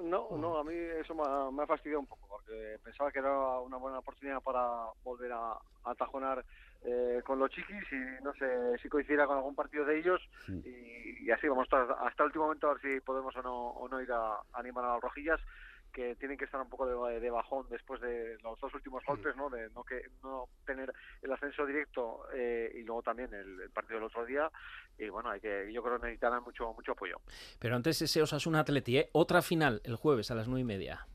No, no, a mí eso me ha, me ha fastidiado un poco, porque pensaba que era una buena oportunidad para volver a, atajonar eh, con los chiquis y no sé si coincida con algún partido de ellos. Y, así vamos hasta, hasta el último momento a ver si podemos o no, o no ir a, animar a las rojillas que tienen que estar un poco de, bajón después de los dos últimos mm. golpes, ¿no? De no que no tener el ascenso directo eh, y luego también el, partido del otro día y bueno, hay que yo creo que necesitarán mucho mucho apoyo. Pero antes ese Osasuna Atleti, ¿eh? otra final el jueves a las nueve y media.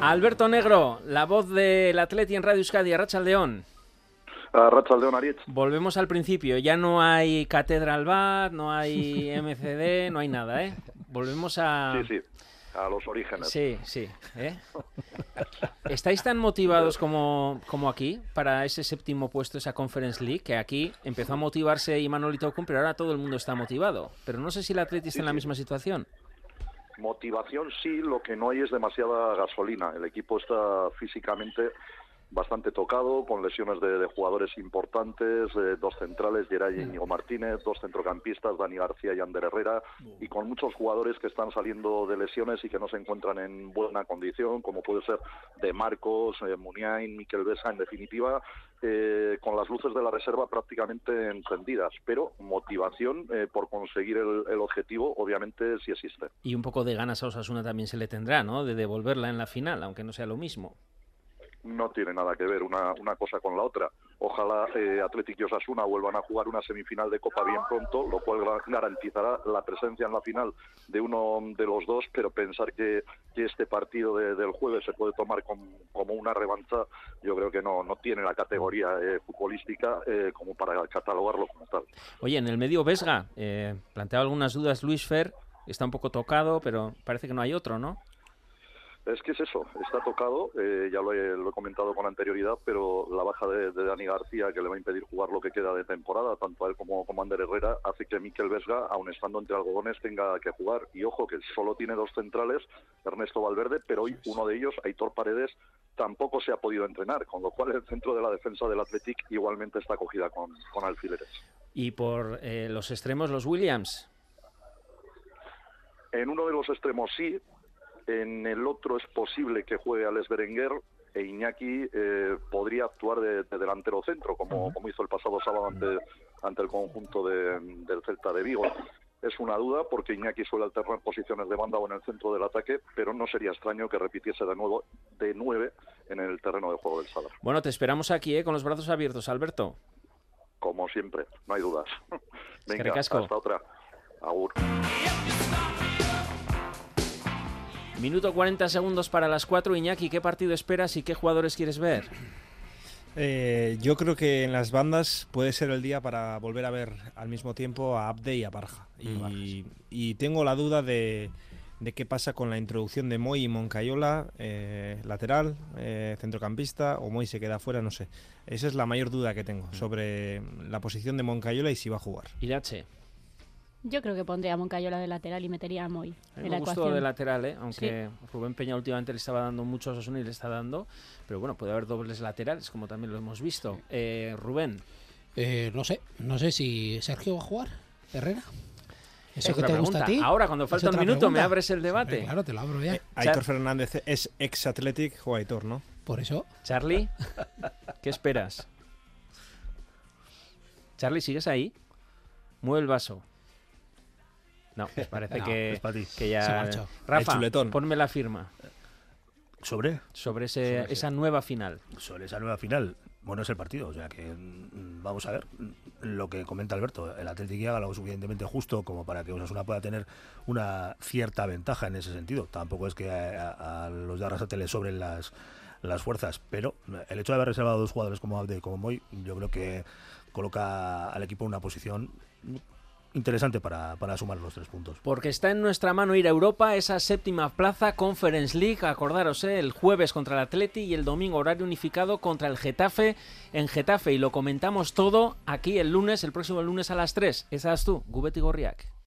Alberto Negro, la voz del Atleti en Radio Euskadi, Racha León. León Ariet. Volvemos al principio, ya no hay Catedral Bad, no hay *laughs* MCD, no hay nada, ¿eh? Volvemos a... Sí, sí, a los orígenes. Sí, sí. ¿eh? ¿Estáis tan motivados como, como aquí para ese séptimo puesto, esa Conference League? Que aquí empezó a motivarse y Manolito Kun, pero ahora todo el mundo está motivado. Pero no sé si el Atleti está en la misma situación. Motivación sí, lo que no hay es demasiada gasolina. El equipo está físicamente bastante tocado, con lesiones de, jugadores importantes, dos centrales, Geray y Íñigo Martínez, dos centrocampistas, Dani García y Ander Herrera, y con muchos jugadores que están saliendo de lesiones y que no se encuentran en buena condición, como puede ser De Marcos, eh, Muniain, Miquel Besa, en definitiva, eh, con las luces de la reserva prácticamente encendidas, pero motivación eh, por conseguir el, el, objetivo obviamente sí existe. Y un poco de ganas a Osasuna también se le tendrá, ¿no? De devolverla en la final, aunque no sea lo mismo no tiene nada que ver una, una cosa con la otra. Ojalá eh, Athletic y Osasuna vuelvan a jugar una semifinal de Copa bien pronto, lo cual garantizará la presencia en la final de uno de los dos, pero pensar que, este partido del jueves se puede tomar como una revancha, yo creo que no, no tiene la categoría eh, futbolística eh, como para catalogarlo como tal. Oye, en el medio Vesga, eh, planteaba algunas dudas Luis Fer, está un poco tocado, pero parece que no hay otro, ¿no? Es que es eso, está tocado, eh, ya lo he, comentado con anterioridad, pero la baja de, Dani García, que le va a impedir jugar lo que queda de temporada, tanto a él como, como a Ander Herrera, hace que Miquel Vesga, aun estando entre algodones, tenga que jugar. Y ojo, que solo tiene dos centrales, Ernesto Valverde, pero hoy uno de ellos, Aitor Paredes, tampoco se ha podido entrenar, con lo cual el centro de la defensa del Athletic igualmente está acogida con, alfileres. ¿Y por eh, los extremos, los Williams? En uno de los extremos sí, en el otro es posible que juegue Alex Berenguer e Iñaki eh, podría actuar de, delantero centro, como, como hizo el pasado sábado ante, ante el conjunto del Celta de Vigo. Es una duda porque Iñaki suele alternar posiciones de banda o en el centro del ataque, pero no sería extraño que repitiese de nuevo de nueve en el terreno de juego del Sadar. Bueno, te esperamos aquí ¿eh? con los brazos abiertos, Alberto. Como siempre, no hay dudas. *laughs* Venga, hasta otra. Agur. Minuto 40 segundos para las 4. Iñaki, ¿qué partido esperas y qué jugadores quieres ver? Eh, yo creo que en las bandas puede ser el día para volver a ver al mismo tiempo a Abde y a Barja. Y, tengo la duda de, qué pasa con la introducción de Moy y Moncayola, eh, lateral, eh, centrocampista, o Moy se queda fuera, no sé. Esa es la mayor duda que tengo sobre la posición de Moncayola y si va a jugar. Irache. Yo creo que pondría a Moncayola de lateral y metería a Moy. A me gustó de lateral, ¿eh? aunque Rubén Peña últimamente le estaba dando mucho a Osasuna y le está dando. Pero bueno, puede haber dobles laterales, como también lo hemos visto. Eh, Rubén. Eh, no sé, no sé si Sergio va a jugar. Herrera. Eso que te gusta a ti. Ahora, cuando falta un minuto, me abres el debate. claro, te lo abro ya. Aitor Fernández es ex Athletic o Aitor, ¿no? Por eso. Charlie, ¿qué esperas? Charlie, ¿sigues ahí? Mueve el vaso. No, pues parece que, que, ya. Rafa, ponme la firma. ¿Sobre? Sobre, ese, esa nueva final. Sobre esa nueva final. Bueno, es el partido, o sea que mm, vamos a ver lo que comenta Alberto. El Atlético haga lo suficientemente justo como para que Osasuna pueda tener una cierta ventaja en ese sentido. Tampoco es que a, los de Arrasate le sobren las, las fuerzas, pero el hecho de haber reservado dos jugadores como Abde y como Moy, yo creo que coloca al equipo en una posición interesante para, para sumar los tres puntos. Porque está en nuestra mano ir a Europa, esa séptima plaza Conference League, acordaros, ¿eh? el jueves contra el Atleti y el domingo horario unificado contra el Getafe en Getafe. Y lo comentamos todo aquí el lunes, el próximo lunes a las 3. Esa es tú, Gubeti Gorriak.